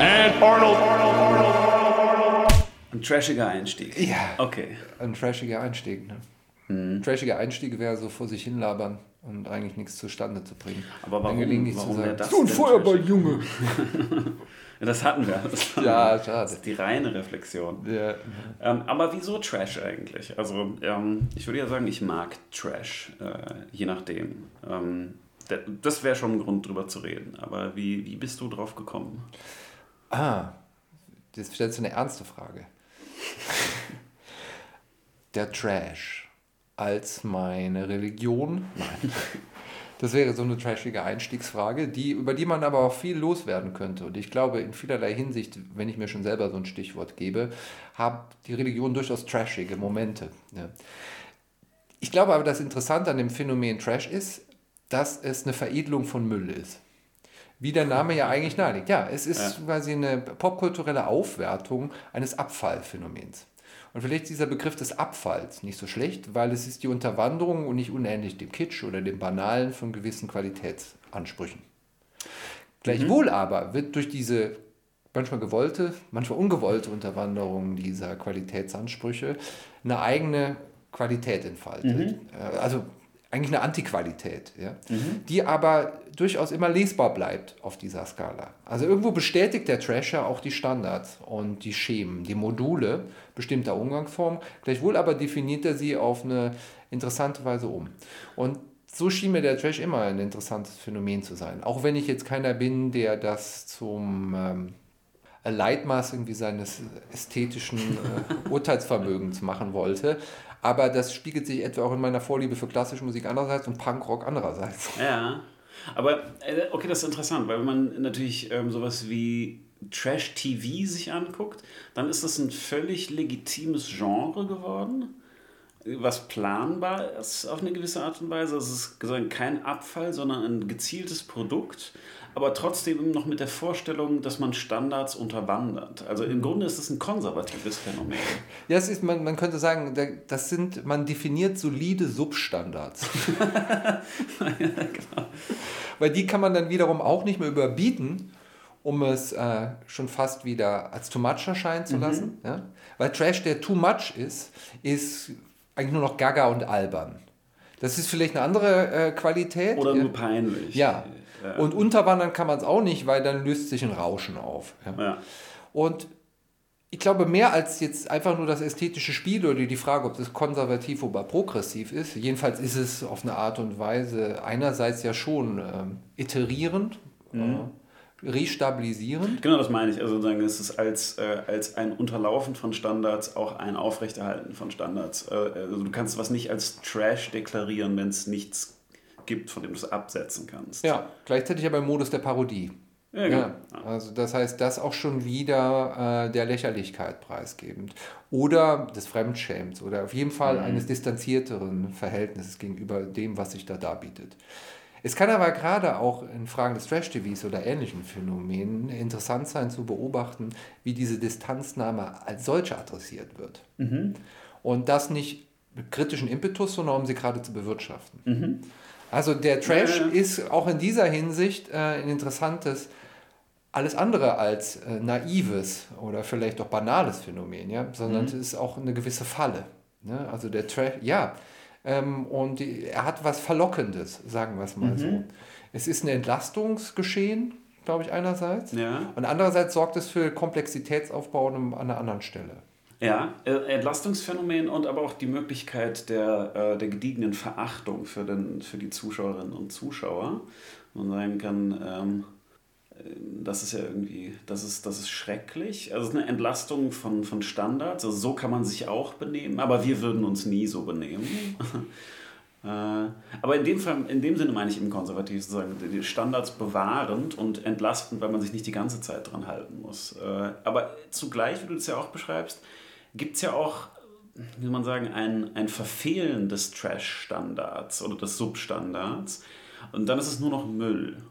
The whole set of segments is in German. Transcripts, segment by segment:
and Arnold. Ein trashiger Einstieg. Ja. Okay. Ein trashiger Einstieg. Ne? Mhm. Trashiger Einstieg wäre so vor sich hinlabern und eigentlich nichts zustande zu bringen. Aber warum, warum zu sagen, das du ein denn Feuerball, trashig? Junge. Ja, Das hatten wir. Das Ja, schade. Das ist die reine Reflexion. Ja. Ähm, aber wieso Trash eigentlich? Also ähm, ich würde ja sagen, ich mag Trash, äh, je nachdem. Ähm, das wäre schon ein Grund, drüber zu reden. Aber wie, wie bist du drauf gekommen? Ah, jetzt stellst du eine ernste Frage. Der Trash als meine Religion? Nein. Das wäre so eine trashige Einstiegsfrage, die, über die man aber auch viel loswerden könnte. Und ich glaube, in vielerlei Hinsicht, wenn ich mir schon selber so ein Stichwort gebe, hat die Religion durchaus trashige Momente. Ich glaube aber, das Interessante an dem Phänomen Trash ist, dass es eine Veredelung von Müll ist. Wie der Name ja eigentlich nahelegt. Ja, es ist quasi eine popkulturelle Aufwertung eines Abfallphänomens. Und vielleicht ist dieser Begriff des Abfalls nicht so schlecht, weil es ist die Unterwanderung und nicht unähnlich dem Kitsch oder dem Banalen von gewissen Qualitätsansprüchen. Gleichwohl aber wird durch diese manchmal gewollte, manchmal ungewollte Unterwanderung dieser Qualitätsansprüche eine eigene Qualität entfaltet. Äh, Also eigentlich eine Antiqualität, ja? die aber durchaus immer lesbar bleibt auf dieser Skala. Also irgendwo bestätigt der Trasher auch die Standards und die Schemen, die Module bestimmter Umgangsformen. Gleichwohl aber definiert er sie auf eine interessante Weise um. Und so schien mir der Trash immer ein interessantes Phänomen zu sein. Auch wenn ich jetzt keiner bin, der das zum ähm, Leitmaß irgendwie seines ästhetischen äh, Urteilsvermögens machen wollte. Aber das spiegelt sich etwa auch in meiner Vorliebe für klassische Musik einerseits und Punkrock andererseits. Ja, aber äh, okay, das ist interessant, weil wenn man natürlich ähm, sowas wie Trash-TV sich anguckt, dann ist das ein völlig legitimes Genre geworden, was planbar ist auf eine gewisse Art und Weise. Es ist kein Abfall, sondern ein gezieltes Produkt, aber trotzdem noch mit der Vorstellung, dass man Standards unterwandert. Also im Grunde ist es ein konservatives Phänomen. Ja, es ist, man, man könnte sagen, da- das sind, man definiert solide Substandards. Weil die kann man dann wiederum auch nicht mehr überbieten, um es äh, schon fast wieder als too much erscheinen zu lassen. Ja? Weil Trash, der too much ist, ist eigentlich nur noch gaga und albern. Das ist vielleicht eine andere äh, Qualität. Oder ja. nur peinlich. Ja. Ja. Und unterwandern kann man es auch nicht, weil dann löst sich ein Rauschen auf. Und ich glaube, mehr als jetzt einfach nur das ästhetische Spiel oder die Frage, ob das konservativ oder progressiv ist, jedenfalls ist es auf eine Art und Weise einerseits ja schon ähm, iterierend, äh, restabilisierend. Genau, das meine ich. Also sozusagen, es ist als, äh, als ein Unterlaufen von Standards auch ein Aufrechterhalten von Standards. Äh, also du kannst was nicht als Trash deklarieren, wenn es nichts gibt, von dem du es absetzen kannst. Ja, gleichzeitig aber im Modus der Parodie. Ja, genau. Ja, also das heißt, das auch schon wieder äh, der Lächerlichkeit preisgebend. Oder des Fremdschämens oder auf jeden Fall eines distanzierteren Verhältnisses gegenüber dem, was sich da darbietet. Es kann aber gerade auch in Fragen des Trash-TVs oder ähnlichen Phänomenen interessant sein zu beobachten, wie diese Distanznahme als solche adressiert wird. Und das nicht mit kritischen Impetus, sondern um sie gerade zu bewirtschaften. Also der Trash Ja, ist auch in dieser Hinsicht äh, ein interessantes, alles andere als äh, naives oder vielleicht auch banales Phänomen, ja, sondern es ist auch eine gewisse Falle. Ne? Also der Trash, ja, ähm, und die, er hat was Verlockendes, sagen wir es mal so. Es ist ein Entlastungsgeschehen, glaube ich, einerseits. Ja. Und andererseits sorgt es für Komplexitätsaufbau an einer anderen Stelle. Ja, äh, Entlastungsphänomen und aber auch die Möglichkeit der, äh, der gediegenen Verachtung für, den, für die Zuschauerinnen und Zuschauer. Man sagen kann, ähm, äh, das ist ja irgendwie, das ist, das ist schrecklich. Also es ist eine Entlastung von, von Standards. Also so kann man sich auch benehmen, aber wir würden uns nie so benehmen. Aber in dem Fall, in dem Sinne meine ich im Konservativ sozusagen, die Standards bewahrend und entlastend, weil man sich nicht die ganze Zeit dran halten muss. Aber zugleich, wie du das ja auch beschreibst, gibt es ja auch, wie soll man sagen, ein, ein Verfehlen des Trash-Standards oder des Substandards. Und dann ist es nur noch Müll.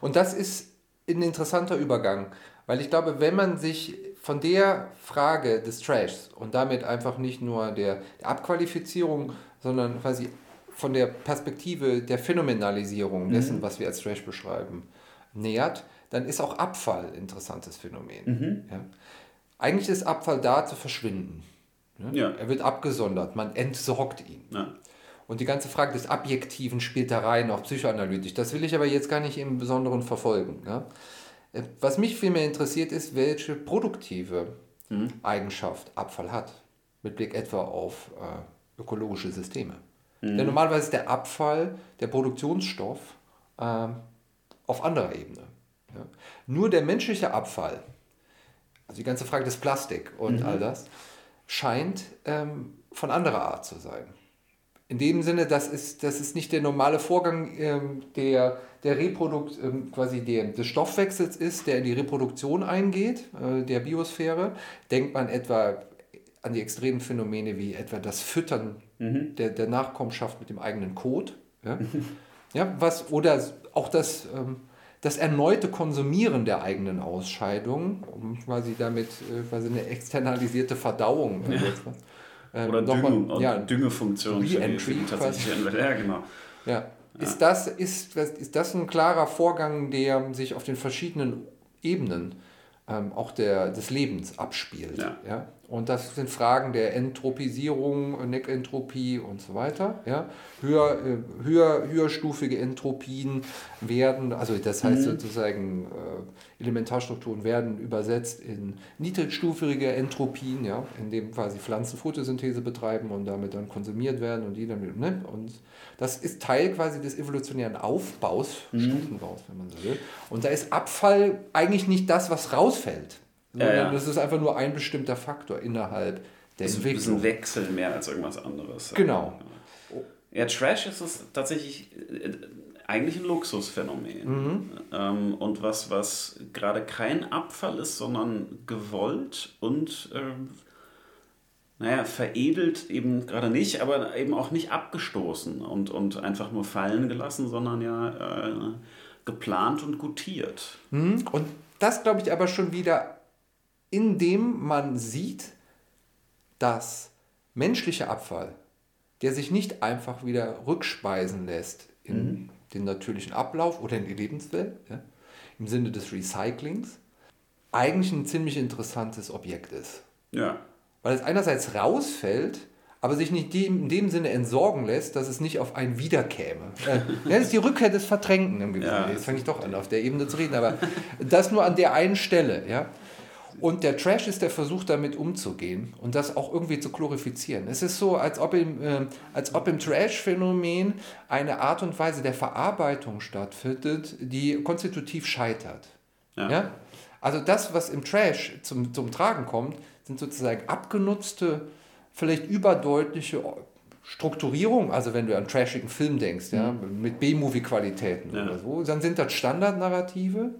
Und das ist ein interessanter Übergang, weil ich glaube, wenn man sich von der Frage des Trashs und damit einfach nicht nur der, der Abqualifizierung, sondern quasi von der Perspektive der Phänomenalisierung dessen, was wir als Trash beschreiben, nähert, dann ist auch Abfall ein interessantes Phänomen. Ja? Eigentlich ist Abfall da zu verschwinden. Ne? Ja. Er wird abgesondert, man entsorgt ihn. Ja. Und die ganze Frage des Abjektiven spielt da rein, auch psychoanalytisch. Das will ich aber jetzt gar nicht im Besonderen verfolgen. Ja? Äh, Was mich vielmehr interessiert, ist, welche produktive Eigenschaft Abfall hat. Mit Blick etwa auf äh, ökologische Systeme. Denn normalerweise ist der Abfall der Produktionsstoff ähm, auf anderer Ebene. Ja? Nur der menschliche Abfall, also die ganze Frage des Plastik und all das, scheint ähm, von anderer Art zu sein. In dem Sinne, das ist, das ist nicht der normale Vorgang ähm, der, der Reprodukt, ähm, quasi der, des Stoffwechsels ist, der in die Reproduktion eingeht, äh, der Biosphäre. Denkt man etwa an die extremen Phänomene wie etwa das Füttern der, der Nachkommenschaft mit dem eigenen Kot. Ja? Ja, was, oder auch das, ähm, das erneute Konsumieren der eigenen Ausscheidung, um quasi damit äh, quasi eine externalisierte Verdauung äh, mal, Oder nochmal- Düngen, ja, Düngefunktion Re-Entry Entwicklung. Ja, genau. ja. Ist, das, ist, ist das ein klarer Vorgang, der sich auf den verschiedenen Ebenen ähm, auch der, des Lebens abspielt? Ja. Und das sind Fragen der Entropisierung, Neckentropie und so weiter. Ja? Höher, äh, höher, höherstufige Entropien werden, also das heißt sozusagen, äh, Elementarstrukturen werden übersetzt in niedrigstufige Entropien, ja? in dem quasi Pflanzen Photosynthese betreiben und damit dann konsumiert werden und die dann ne? Und das ist Teil quasi des evolutionären Aufbaus, Stufenbaus, wenn man so will. Und da ist Abfall eigentlich nicht das, was rausfällt. Sondern ja. das ist einfach nur ein bestimmter Faktor innerhalb der Das ist ein Entwicklung. Wechsel mehr als irgendwas anderes. Genau. Ja, Trash ist es tatsächlich äh, eigentlich ein Luxusphänomen. Ähm, und was, was gerade kein Abfall ist, sondern gewollt und ähm, naja, veredelt eben gerade nicht, aber eben auch nicht abgestoßen und, und einfach nur fallen gelassen, sondern ja äh, geplant und gutiert. Mhm. Und das glaube ich aber schon wieder, indem man sieht, dass menschlicher Abfall, der sich nicht einfach wieder rückspeisen lässt in den natürlichen Ablauf oder in die Lebenswelt, ja, im Sinne des Recyclings, eigentlich ein ziemlich interessantes Objekt ist. Ja. Weil es einerseits rausfällt, aber sich nicht dem, in dem Sinne entsorgen lässt, dass es nicht auf einen wiederkäme. Äh, das ist die Rückkehr des Verdrängten im Gefühl. Ja. Jetzt fange ich doch an, auf der Ebene zu reden, aber das nur an der einen Stelle. Ja? Und der Trash ist der Versuch, damit umzugehen und das auch irgendwie zu glorifizieren. Es ist so, als ob im, äh, als ob im Trash-Phänomen eine Art und Weise der Verarbeitung stattfindet, die konstitutiv scheitert. Ja. Ja? Also das, was im Trash zum, zum Tragen kommt, sind sozusagen abgenutzte, vielleicht überdeutliche Strukturierung, also wenn du an trashigen Film denkst, ja, mit B-Movie-Qualitäten Ja. oder so, dann sind das Standardnarrative,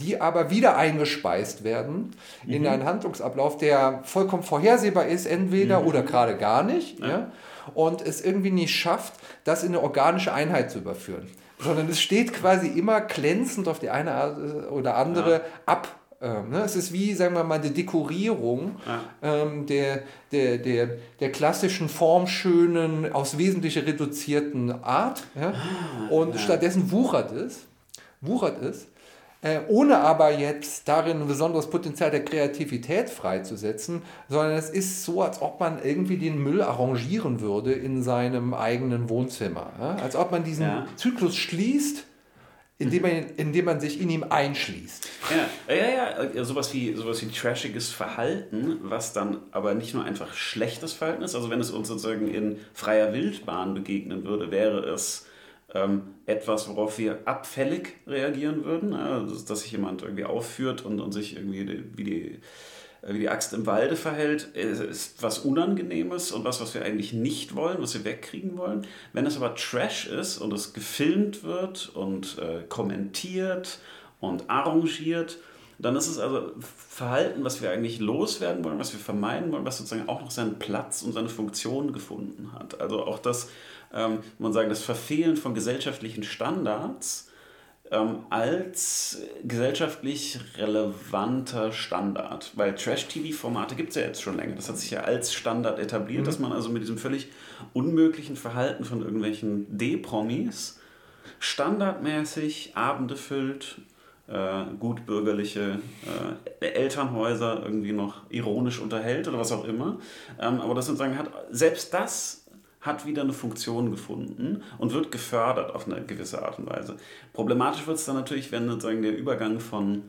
die aber wieder eingespeist werden in einen Handlungsablauf, der vollkommen vorhersehbar ist, entweder oder gerade gar nicht, ja. und es irgendwie nicht schafft, das in eine organische Einheit zu überführen. Sondern es steht quasi immer glänzend auf die eine Art oder andere ab. Ähm, ne? Es ist wie, sagen wir mal, eine Dekorierung ähm, der, der, der, der klassischen, formschönen, aufs Wesentliche reduzierten Art. Ja? Und stattdessen wuchert es, wuchert es, äh, ohne aber jetzt darin ein besonderes Potenzial der Kreativität freizusetzen, sondern es ist so, als ob man irgendwie den Müll arrangieren würde in seinem eigenen Wohnzimmer. Ja? Als ob man diesen Ja. Zyklus schließt, indem man, indem man sich in ihm einschließt. Ja, ja, ja, sowas wie, sowas wie trashiges Verhalten, was dann aber nicht nur einfach schlechtes Verhalten ist, also wenn es uns sozusagen in freier Wildbahn begegnen würde, wäre es ähm, etwas, worauf wir abfällig reagieren würden, ja, dass, sich jemand irgendwie aufführt und, und sich irgendwie die, wie, die, wie die Axt im Walde verhält, ist, ist was Unangenehmes und was, was wir eigentlich nicht wollen, was wir wegkriegen wollen. Wenn es aber Trash ist und es gefilmt wird und äh, kommentiert und arrangiert, dann ist es also Verhalten, was wir eigentlich loswerden wollen, was wir vermeiden wollen, was sozusagen auch noch seinen Platz und seine Funktion gefunden hat. Also auch das, ähm, man sagen, das Verfehlen von gesellschaftlichen Standards ähm, als gesellschaftlich relevanter Standard. Weil Trash-TV-Formate gibt es ja jetzt schon länger. Das hat sich ja als Standard etabliert, dass man also mit diesem völlig unmöglichen Verhalten von irgendwelchen D-Promis standardmäßig Abende füllt, äh, gutbürgerliche äh, Elternhäuser irgendwie noch ironisch unterhält oder was auch immer. Ähm, aber das sozusagen hat, selbst das hat wieder eine Funktion gefunden und wird gefördert auf eine gewisse Art und Weise. Problematisch wird es dann natürlich, wenn sozusagen der Übergang von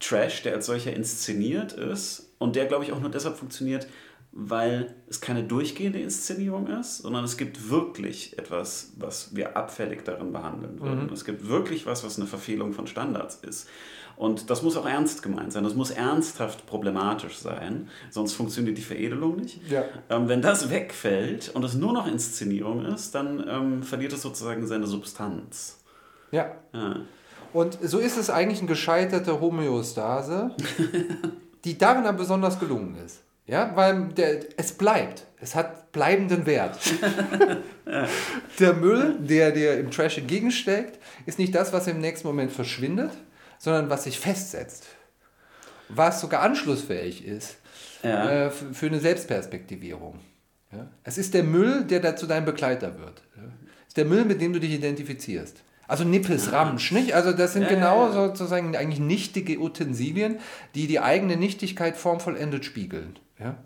Trash, der als solcher inszeniert ist und der, glaube ich, auch nur deshalb funktioniert, weil es keine durchgehende Inszenierung ist, sondern es gibt wirklich etwas, was wir abfällig darin behandeln würden. Mhm. Es gibt wirklich was, was eine Verfehlung von Standards ist. Und das muss auch ernst gemeint sein, das muss ernsthaft problematisch sein, sonst funktioniert die Veredelung nicht. Ja. Ähm, wenn das wegfällt und es nur noch Inszenierung ist, dann ähm, verliert es sozusagen seine Substanz. Ja. ja. Und so ist es eigentlich eine gescheiterte Homöostase, die darin dann besonders gelungen ist. Ja, weil der, es bleibt. Es hat bleibenden Wert. Der Müll, der dir im Trash entgegensteckt, ist nicht das, was im nächsten Moment verschwindet, sondern was sich festsetzt. Was sogar anschlussfähig ist ja. äh, für eine Selbstperspektivierung. Ja? Es ist der Müll, der dazu dein Begleiter wird. Ja? Es ist der Müll, mit dem du dich identifizierst. Also Nippes, Ramsch, nicht? Also das sind genau sozusagen eigentlich nichtige Utensilien, die die eigene Nichtigkeit formvollendet spiegeln. Ja?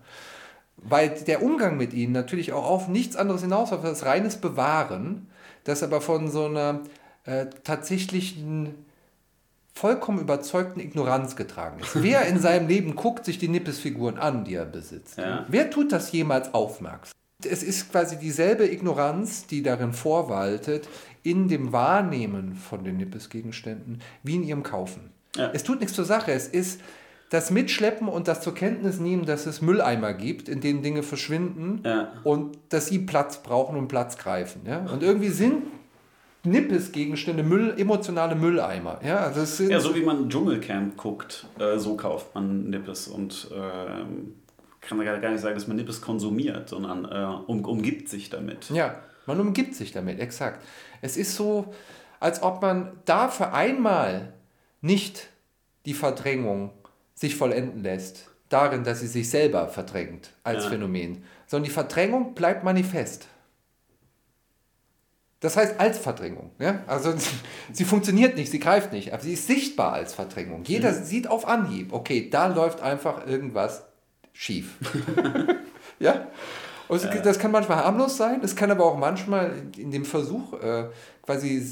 Weil der Umgang mit ihnen natürlich auch auf nichts anderes hinaus, auf das reines Bewahren, das aber von so einer äh, tatsächlichen vollkommen überzeugten Ignoranz getragen ist. Wer in seinem Leben guckt sich die Nippes-Figuren an, die er besitzt? Ja. Wer tut das jemals aufmerksam? Es ist quasi dieselbe Ignoranz, die darin vorwaltet, in dem Wahrnehmen von den Nippes-Gegenständen, wie in ihrem Kaufen. Ja. Es tut nichts zur Sache. Es ist das Mitschleppen und das zur Kenntnis nehmen, dass es Mülleimer gibt, in denen Dinge verschwinden ja. und dass sie Platz brauchen und Platz greifen. Ja? Und irgendwie sind Nippes-Gegenstände Müll, emotionale Mülleimer. Ja, also es sind ja, so wie man Dschungelcamp guckt, äh, so kauft man Nippes und äh, kann gar nicht sagen, dass man Nippes konsumiert, sondern äh, um, umgibt sich damit. Ja, man umgibt sich damit, exakt. Es ist so, als ob man da für einmal nicht die Verdrängung sich vollenden lässt, darin, dass sie sich selber verdrängt als ja. Phänomen, sondern die Verdrängung bleibt manifest. Das heißt als Verdrängung. Ja? Also sie funktioniert nicht, sie greift nicht, aber sie ist sichtbar als Verdrängung. Jeder mhm. sieht auf Anhieb, okay, da läuft einfach irgendwas schief. ja? Und ja. das kann manchmal harmlos sein, es kann aber auch manchmal in dem Versuch, äh, quasi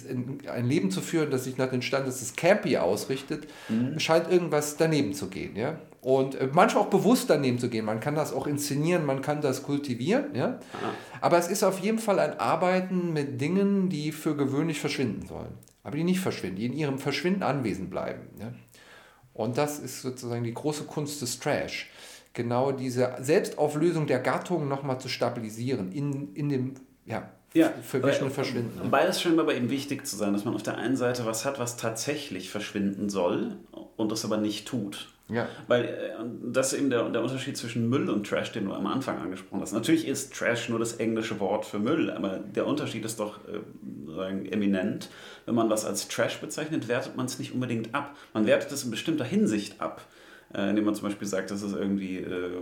ein Leben zu führen, das sich nach den Standards des Campy ausrichtet, mhm. scheint irgendwas daneben zu gehen. Ja? Und äh, manchmal auch bewusst daneben zu gehen. Man kann das auch inszenieren, man kann das kultivieren. Ja? Aber es ist auf jeden Fall ein Arbeiten mit Dingen, die für gewöhnlich verschwinden sollen. Aber die nicht verschwinden, die in ihrem Verschwinden anwesend bleiben. Ja? Und das ist sozusagen die große Kunst des Trash genau diese Selbstauflösung der Gattung nochmal zu stabilisieren in, in dem ja, ja, Verwischen und Verschwinden. Ne? Beides scheint aber eben wichtig zu sein, dass man auf der einen Seite was hat, was tatsächlich verschwinden soll und das aber nicht tut. Ja. Weil äh, das ist eben der, der Unterschied zwischen Müll und Trash, den du am Anfang angesprochen hast. Natürlich ist Trash nur das englische Wort für Müll, aber der Unterschied ist doch äh, eminent. Wenn man was als Trash bezeichnet, wertet man es nicht unbedingt ab. Man wertet es in bestimmter Hinsicht ab äh, indem man zum Beispiel sagt, dass es irgendwie äh,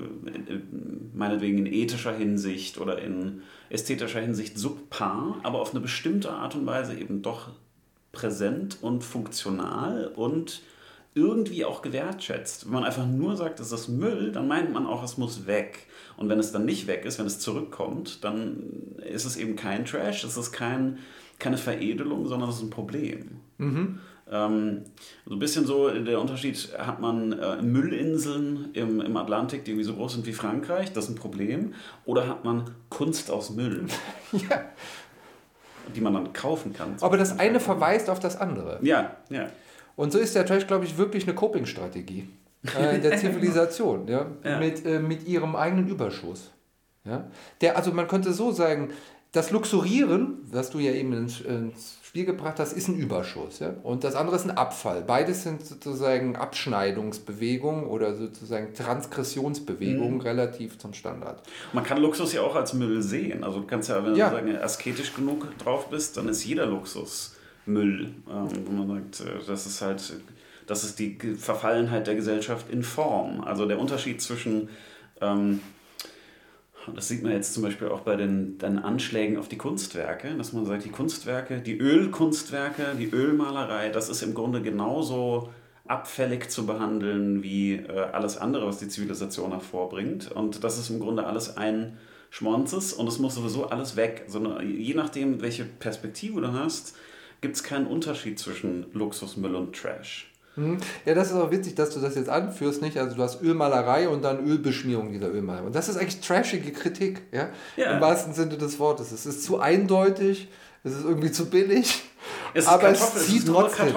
meinetwegen in ethischer Hinsicht oder in ästhetischer Hinsicht subpar, aber auf eine bestimmte Art und Weise eben doch präsent und funktional und irgendwie auch gewertschätzt. Wenn man einfach nur sagt, es ist Müll, dann meint man auch, es muss weg. Und wenn es dann nicht weg ist, wenn es zurückkommt, dann ist es eben kein Trash, es ist kein, keine Veredelung, sondern es ist ein Problem. Mhm. Ähm, so ein bisschen so der Unterschied hat man äh, Müllinseln im, im Atlantik, die irgendwie so groß sind wie Frankreich, das ist ein Problem. Oder hat man Kunst aus Müll, ja. die man dann kaufen kann. Aber das eine verweist auf das andere. Ja, ja. Und so ist der Trash, glaube ich, wirklich eine Coping-Strategie äh, der Zivilisation, ja? ja. Mit, äh, mit ihrem eigenen Überschuss. Ja? Der, also man könnte so sagen, das Luxurieren, was du ja eben ins, ins Spiel gebracht hast, ist ein Überschuss. Ja? Und das andere ist ein Abfall. Beides sind sozusagen Abschneidungsbewegungen oder sozusagen Transgressionsbewegungen mhm. relativ zum Standard. Man kann Luxus ja auch als Müll sehen. Also du kannst ja, wenn ja. du sagen, asketisch genug drauf bist, dann ist jeder Luxus Müll. Ähm, wo man sagt, äh, das ist halt, das ist die Verfallenheit der Gesellschaft in Form. Also der Unterschied zwischen ähm, das sieht man jetzt zum Beispiel auch bei den, den Anschlägen auf die Kunstwerke, dass man sagt, die Kunstwerke, die Ölkunstwerke, die Ölmalerei, das ist im Grunde genauso abfällig zu behandeln wie äh, alles andere, was die Zivilisation hervorbringt. Und das ist im Grunde alles ein Schmonzes und es muss sowieso alles weg. Also, je nachdem, welche Perspektive du hast, gibt es keinen Unterschied zwischen Luxusmüll und Trash. Hm. Ja, das ist auch witzig, dass du das jetzt anführst, nicht? Also du hast Ölmalerei und dann Ölbeschmierung dieser Ölmalerei. Und das ist eigentlich trashige Kritik, ja? ja. Im wahrsten Sinne des Wortes. Es ist zu eindeutig, es ist irgendwie zu billig. Es aber es zieht trotzdem.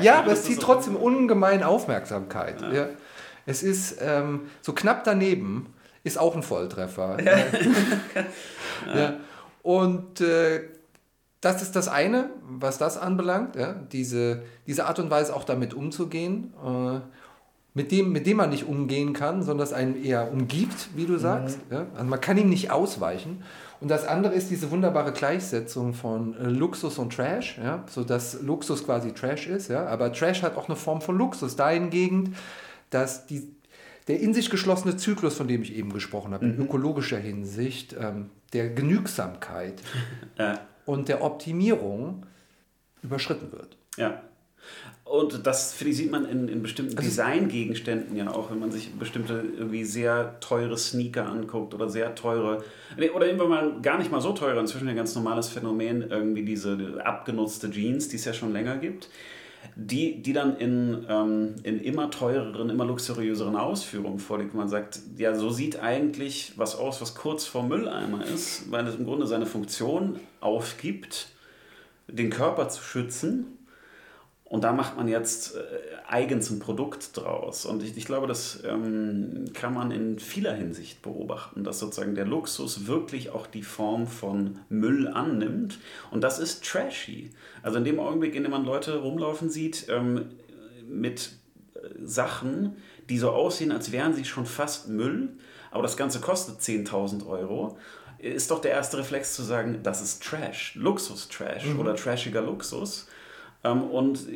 Ja, aber es zieht trotzdem ungemein Aufmerksamkeit. Ja. ja. Es ist ähm, so knapp daneben, ist auch ein Volltreffer. Ja. ja. Und äh, das ist das eine, was das anbelangt, ja? diese, diese Art und Weise auch damit umzugehen, äh, mit, dem, mit dem man nicht umgehen kann, sondern das einen eher umgibt, wie du sagst. Mhm. Ja? Also man kann ihm nicht ausweichen. Und das andere ist diese wunderbare Gleichsetzung von äh, Luxus und Trash, ja? so dass Luxus quasi Trash ist, ja? aber Trash hat auch eine Form von Luxus dahingehend, dass die, der in sich geschlossene Zyklus, von dem ich eben gesprochen habe, mhm. in ökologischer Hinsicht, ähm, der Genügsamkeit ja. Und der Optimierung überschritten wird. Ja. Und das, finde ich, sieht man in, in bestimmten also, Designgegenständen ja auch, wenn man sich bestimmte irgendwie sehr teure Sneaker anguckt oder sehr teure, oder irgendwann mal gar nicht mal so teure, inzwischen ein ganz normales Phänomen, irgendwie diese abgenutzte Jeans, die es ja schon länger gibt die, die dann in, ähm, in immer teureren, immer luxuriöseren Ausführungen vorliegt. Man sagt, ja, so sieht eigentlich was aus, was kurz vor Mülleimer ist, weil es im Grunde seine Funktion aufgibt, den Körper zu schützen und da macht man jetzt äh, eigens ein Produkt draus. Und ich, ich glaube, das ähm, kann man in vieler Hinsicht beobachten, dass sozusagen der Luxus wirklich auch die Form von Müll annimmt. Und das ist trashy. Also in dem Augenblick, in dem man Leute rumlaufen sieht ähm, mit äh, Sachen, die so aussehen, als wären sie schon fast Müll, aber das Ganze kostet 10.000 Euro, ist doch der erste Reflex zu sagen, das ist Trash, Luxus-Trash mhm. oder trashiger Luxus. Ähm, und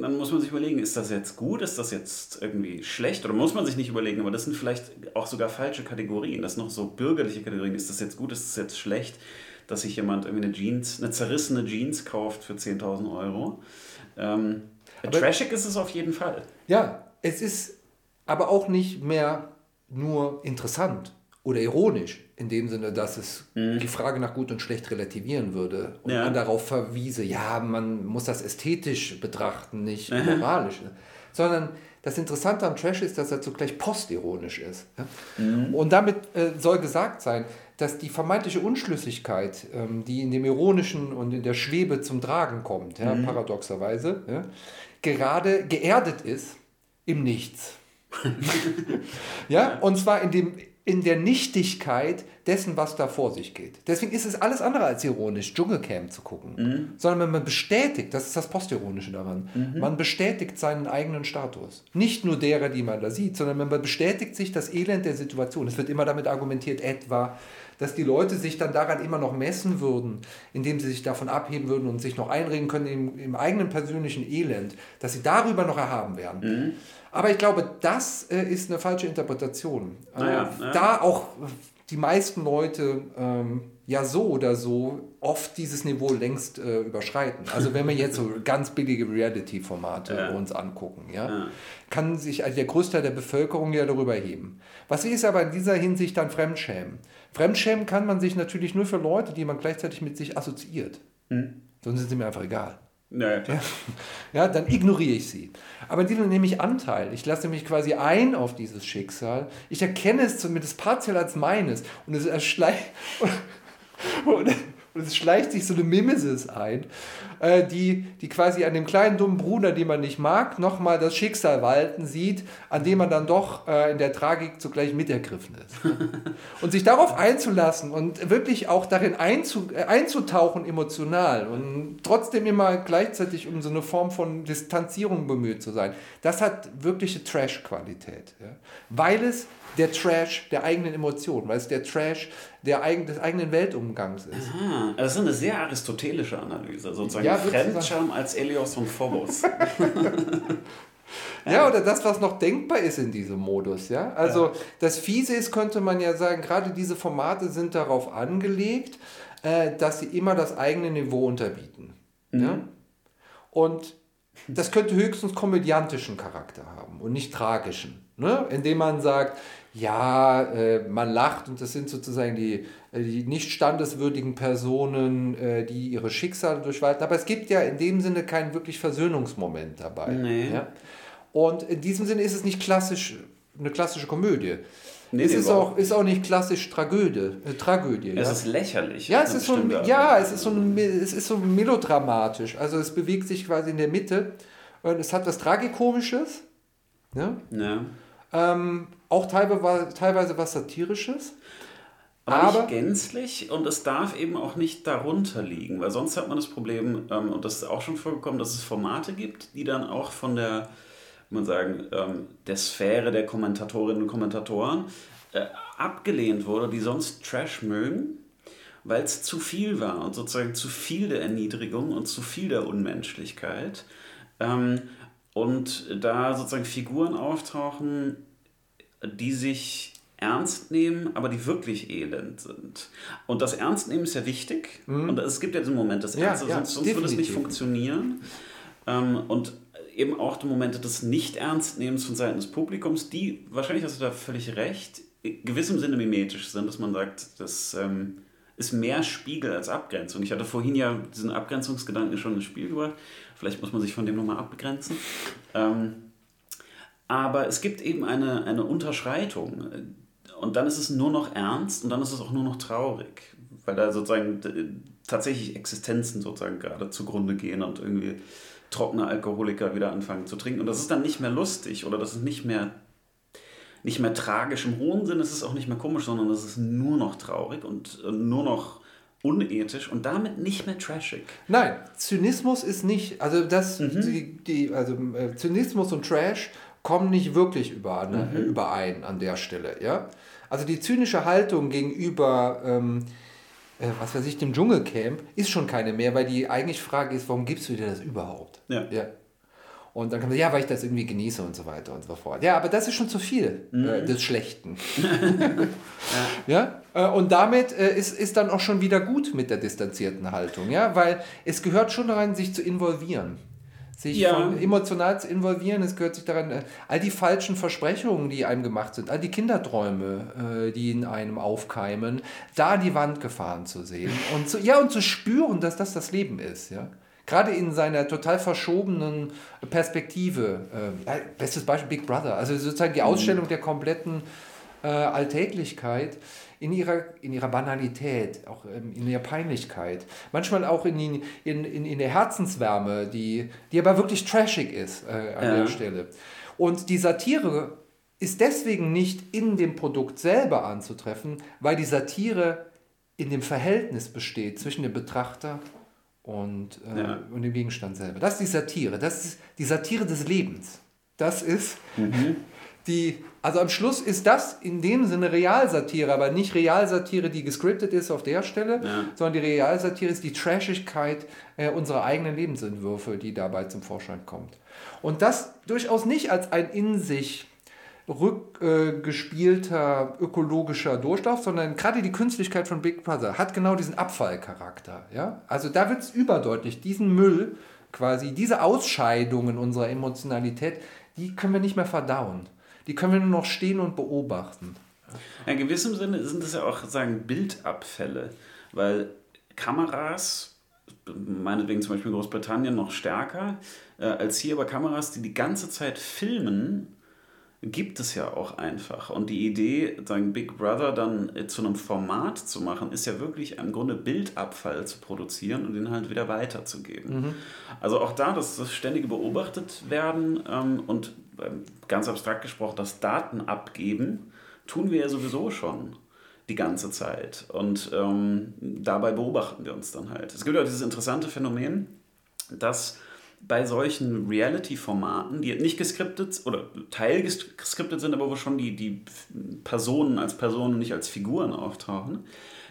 dann muss man sich überlegen, ist das jetzt gut, ist das jetzt irgendwie schlecht oder muss man sich nicht überlegen, aber das sind vielleicht auch sogar falsche Kategorien, das sind noch so bürgerliche Kategorien, ist das jetzt gut, ist das jetzt schlecht, dass sich jemand irgendwie eine Jeans, eine zerrissene Jeans kauft für 10.000 Euro. Ähm, trashig ist es auf jeden Fall. Ja, es ist aber auch nicht mehr nur interessant oder ironisch, in dem Sinne, dass es mhm. die Frage nach gut und schlecht relativieren würde und ja. man darauf verwiese, ja, man muss das ästhetisch betrachten, nicht mhm. moralisch, sondern das Interessante am Trash ist, dass er zugleich postironisch ist. Mhm. Und damit äh, soll gesagt sein, dass die vermeintliche Unschlüssigkeit, ähm, die in dem Ironischen und in der Schwebe zum Tragen kommt, ja, mhm. paradoxerweise, ja, gerade geerdet ist im Nichts. ja, und zwar in dem in der Nichtigkeit dessen, was da vor sich geht. Deswegen ist es alles andere als ironisch, Dschungelcamp zu gucken. Mhm. Sondern man bestätigt, das ist das Postironische daran, mhm. man bestätigt seinen eigenen Status. Nicht nur derer, die man da sieht, sondern man bestätigt sich das Elend der Situation. Es wird immer damit argumentiert, etwa, dass die Leute sich dann daran immer noch messen würden, indem sie sich davon abheben würden und sich noch einregen können im, im eigenen persönlichen Elend, dass sie darüber noch erhaben werden. Mhm. Aber ich glaube, das äh, ist eine falsche Interpretation. Naja, äh, naja. Da auch die meisten Leute ähm, ja so oder so oft dieses Niveau längst äh, überschreiten. Also wenn wir jetzt so ganz billige Reality-Formate ja. uns angucken, ja, ja, kann sich also der Großteil der Bevölkerung ja darüber heben. Was ist aber in dieser Hinsicht dann Fremdschämen? Fremdschämen kann man sich natürlich nur für Leute, die man gleichzeitig mit sich assoziiert. Hm. Sonst sind sie mir einfach egal. Ja, ja, dann ignoriere ich sie. Aber in nehme ich Anteil. Ich lasse mich quasi ein auf dieses Schicksal. Ich erkenne es zumindest partiell als meines. Und es erschleicht. Und, und es schleicht sich so eine Mimesis ein, äh, die, die quasi an dem kleinen dummen Bruder, den man nicht mag, nochmal das Schicksal walten sieht, an dem man dann doch äh, in der Tragik zugleich mitergriffen ist. und sich darauf einzulassen und wirklich auch darin einzu, äh, einzutauchen emotional und trotzdem immer gleichzeitig um so eine Form von Distanzierung bemüht zu sein, das hat wirkliche Trash-Qualität. Ja? Weil es der Trash der eigenen Emotionen, weil es der Trash der eigen, des eigenen Weltumgangs ist. Aha, das ist eine sehr aristotelische Analyse, sozusagen ja, Fremdscham als Elios und Phobos. Ja, oder das, was noch denkbar ist in diesem Modus, ja. Also ja. das Fiese ist, könnte man ja sagen, gerade diese Formate sind darauf angelegt, äh, dass sie immer das eigene Niveau unterbieten. Mhm. Ja? Und das könnte höchstens komödiantischen Charakter haben und nicht tragischen. Ne? Indem man sagt, ja, äh, man lacht und das sind sozusagen die, äh, die nicht standeswürdigen Personen, äh, die ihre Schicksale durchwalten. Aber es gibt ja in dem Sinne keinen wirklich Versöhnungsmoment dabei. Nee. Ja? Und in diesem Sinne ist es nicht klassisch, eine klassische Komödie. Nee, es ist auch, ist auch nicht klassisch Tragödie. Äh, Tragödie es ja. ist lächerlich. Ja, es ist, so ein, ja es, ist so ein, es ist so melodramatisch. Also es bewegt sich quasi in der Mitte und es hat was Tragikomisches. Ja. ja. Ähm, auch teilweise, teilweise was Satirisches. Aber, aber, nicht gänzlich und es darf eben auch nicht darunter liegen, weil sonst hat man das Problem, ähm, und das ist auch schon vorgekommen, dass es Formate gibt, die dann auch von der man sagen, ähm, der Sphäre der Kommentatorinnen und Kommentatoren äh, abgelehnt wurde, die sonst Trash mögen, weil es zu viel war und sozusagen zu viel der Erniedrigung und zu viel der Unmenschlichkeit. Ähm, und da sozusagen Figuren auftauchen, die sich ernst nehmen, aber die wirklich elend sind. Und das Ernstnehmen ist ja wichtig. Mhm. Und es gibt ja diesen Moment des ja, Ernstes, ja, sonst, sonst würde es nicht funktionieren. Ähm, und eben auch die Momente des Nicht-Ernstnehmens von Seiten des Publikums, die, wahrscheinlich hast du da völlig recht, in gewissem Sinne mimetisch sind, dass man sagt, das ähm, ist mehr Spiegel als Abgrenzung. Ich hatte vorhin ja diesen Abgrenzungsgedanken schon ins Spiel gebracht. Vielleicht muss man sich von dem nochmal abgrenzen. Ähm, aber es gibt eben eine, eine Unterschreitung. Und dann ist es nur noch ernst und dann ist es auch nur noch traurig. Weil da sozusagen tatsächlich Existenzen sozusagen gerade zugrunde gehen und irgendwie trockene Alkoholiker wieder anfangen zu trinken. Und das ist dann nicht mehr lustig oder das ist nicht mehr, nicht mehr tragisch im hohen Sinn, es ist auch nicht mehr komisch, sondern es ist nur noch traurig und äh, nur noch unethisch und damit nicht mehr trashig. Nein, Zynismus ist nicht, also das, mhm. die, die, also äh, Zynismus und Trash kommen nicht wirklich über, ne, mhm. überein an der Stelle, ja. Also die zynische Haltung gegenüber ähm, äh, was weiß ich, dem Dschungelcamp, ist schon keine mehr, weil die eigentliche Frage ist, warum gibst du dir das überhaupt? Ja. ja. Und dann kann man sagen, ja, weil ich das irgendwie genieße und so weiter und so fort. Ja, aber das ist schon zu viel äh, mhm. äh, des Schlechten. ja. ja? Äh, und damit äh, ist, ist dann auch schon wieder gut mit der distanzierten Haltung, ja, weil es gehört schon daran, sich zu involvieren sich ja. emotional zu involvieren. Es gehört sich daran, äh, all die falschen Versprechungen, die einem gemacht sind, all die Kinderträume, äh, die in einem aufkeimen, da die Wand gefahren zu sehen und zu, ja, und zu spüren, dass das das Leben ist. Ja? Gerade in seiner total verschobenen Perspektive. Äh, bestes Beispiel Big Brother. Also sozusagen die mhm. Ausstellung der kompletten Alltäglichkeit in ihrer, in ihrer Banalität, auch ähm, in ihrer Peinlichkeit, manchmal auch in, in, in, in der Herzenswärme, die, die aber wirklich trashig ist äh, an ja. der Stelle. Und die Satire ist deswegen nicht in dem Produkt selber anzutreffen, weil die Satire in dem Verhältnis besteht zwischen dem Betrachter und, äh, ja. und dem Gegenstand selber. Das ist die Satire. Das ist die Satire des Lebens. Das ist mhm. Die also am Schluss ist das in dem Sinne Realsatire, aber nicht Realsatire, die gescriptet ist auf der Stelle, ja. sondern die Realsatire ist die Trashigkeit äh, unserer eigenen Lebensentwürfe, die dabei zum Vorschein kommt. Und das durchaus nicht als ein in sich rückgespielter äh, ökologischer Durchlauf, sondern gerade die Künstlichkeit von Big Brother hat genau diesen Abfallcharakter. Ja? Also da wird es überdeutlich, diesen Müll, quasi diese Ausscheidungen unserer Emotionalität, die können wir nicht mehr verdauen die können wir nur noch stehen und beobachten. In gewissem Sinne sind das ja auch sagen Bildabfälle, weil Kameras, meinetwegen zum Beispiel in Großbritannien noch stärker äh, als hier, aber Kameras, die die ganze Zeit filmen, gibt es ja auch einfach. Und die Idee, sagen Big Brother dann äh, zu einem Format zu machen, ist ja wirklich im Grunde Bildabfall zu produzieren und den halt wieder weiterzugeben. Mhm. Also auch da, dass das ständige beobachtet werden ähm, und ähm, ganz abstrakt gesprochen, das Daten abgeben, tun wir ja sowieso schon die ganze Zeit. Und ähm, dabei beobachten wir uns dann halt. Es gibt ja dieses interessante Phänomen, dass bei solchen Reality-Formaten, die nicht geskriptet oder teilgeskriptet sind, aber wo schon die, die Personen als Personen, nicht als Figuren auftauchen,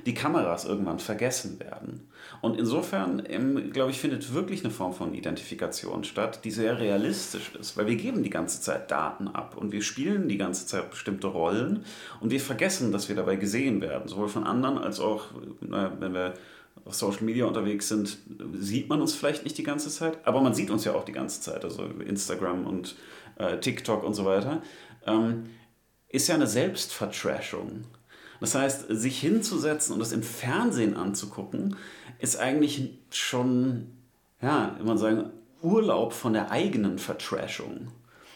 die Kameras irgendwann vergessen werden. Und insofern, ähm, glaube ich, findet wirklich eine Form von Identifikation statt, die sehr realistisch ist, weil wir geben die ganze Zeit Daten ab und wir spielen die ganze Zeit bestimmte Rollen und wir vergessen, dass wir dabei gesehen werden, sowohl von anderen als auch, wenn wir auf Social Media unterwegs sind, sieht man uns vielleicht nicht die ganze Zeit, aber man sieht uns ja auch die ganze Zeit, also Instagram und äh, TikTok und so weiter, ähm, ist ja eine Selbstvertrashung. Das heißt, sich hinzusetzen und das im Fernsehen anzugucken, ist eigentlich schon, ja, man sagen, Urlaub von der eigenen Vertrashung.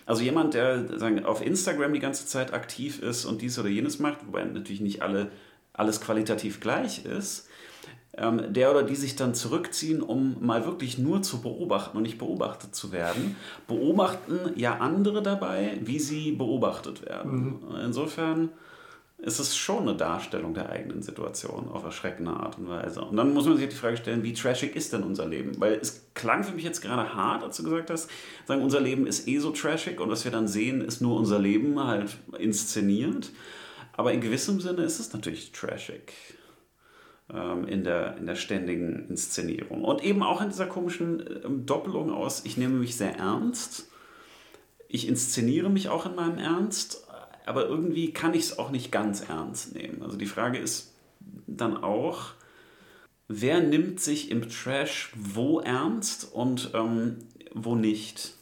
Also jemand, der sagen, auf Instagram die ganze Zeit aktiv ist und dies oder jenes macht, wobei natürlich nicht alle, alles qualitativ gleich ist, der oder die sich dann zurückziehen, um mal wirklich nur zu beobachten und nicht beobachtet zu werden, beobachten ja andere dabei, wie sie beobachtet werden. Mhm. Insofern ist es schon eine Darstellung der eigenen Situation auf erschreckende Art und Weise. Und dann muss man sich die Frage stellen, wie trashig ist denn unser Leben? Weil es klang für mich jetzt gerade hart, als du gesagt hast, sagen, unser Leben ist eh so trashig und was wir dann sehen, ist nur unser Leben halt inszeniert. Aber in gewissem Sinne ist es natürlich trashig ähm, in, der, in der ständigen Inszenierung. Und eben auch in dieser komischen ähm, Doppelung aus, ich nehme mich sehr ernst, ich inszeniere mich auch in meinem Ernst, aber irgendwie kann ich es auch nicht ganz ernst nehmen. Also die Frage ist dann auch, wer nimmt sich im Trash wo ernst und ähm, wo nicht?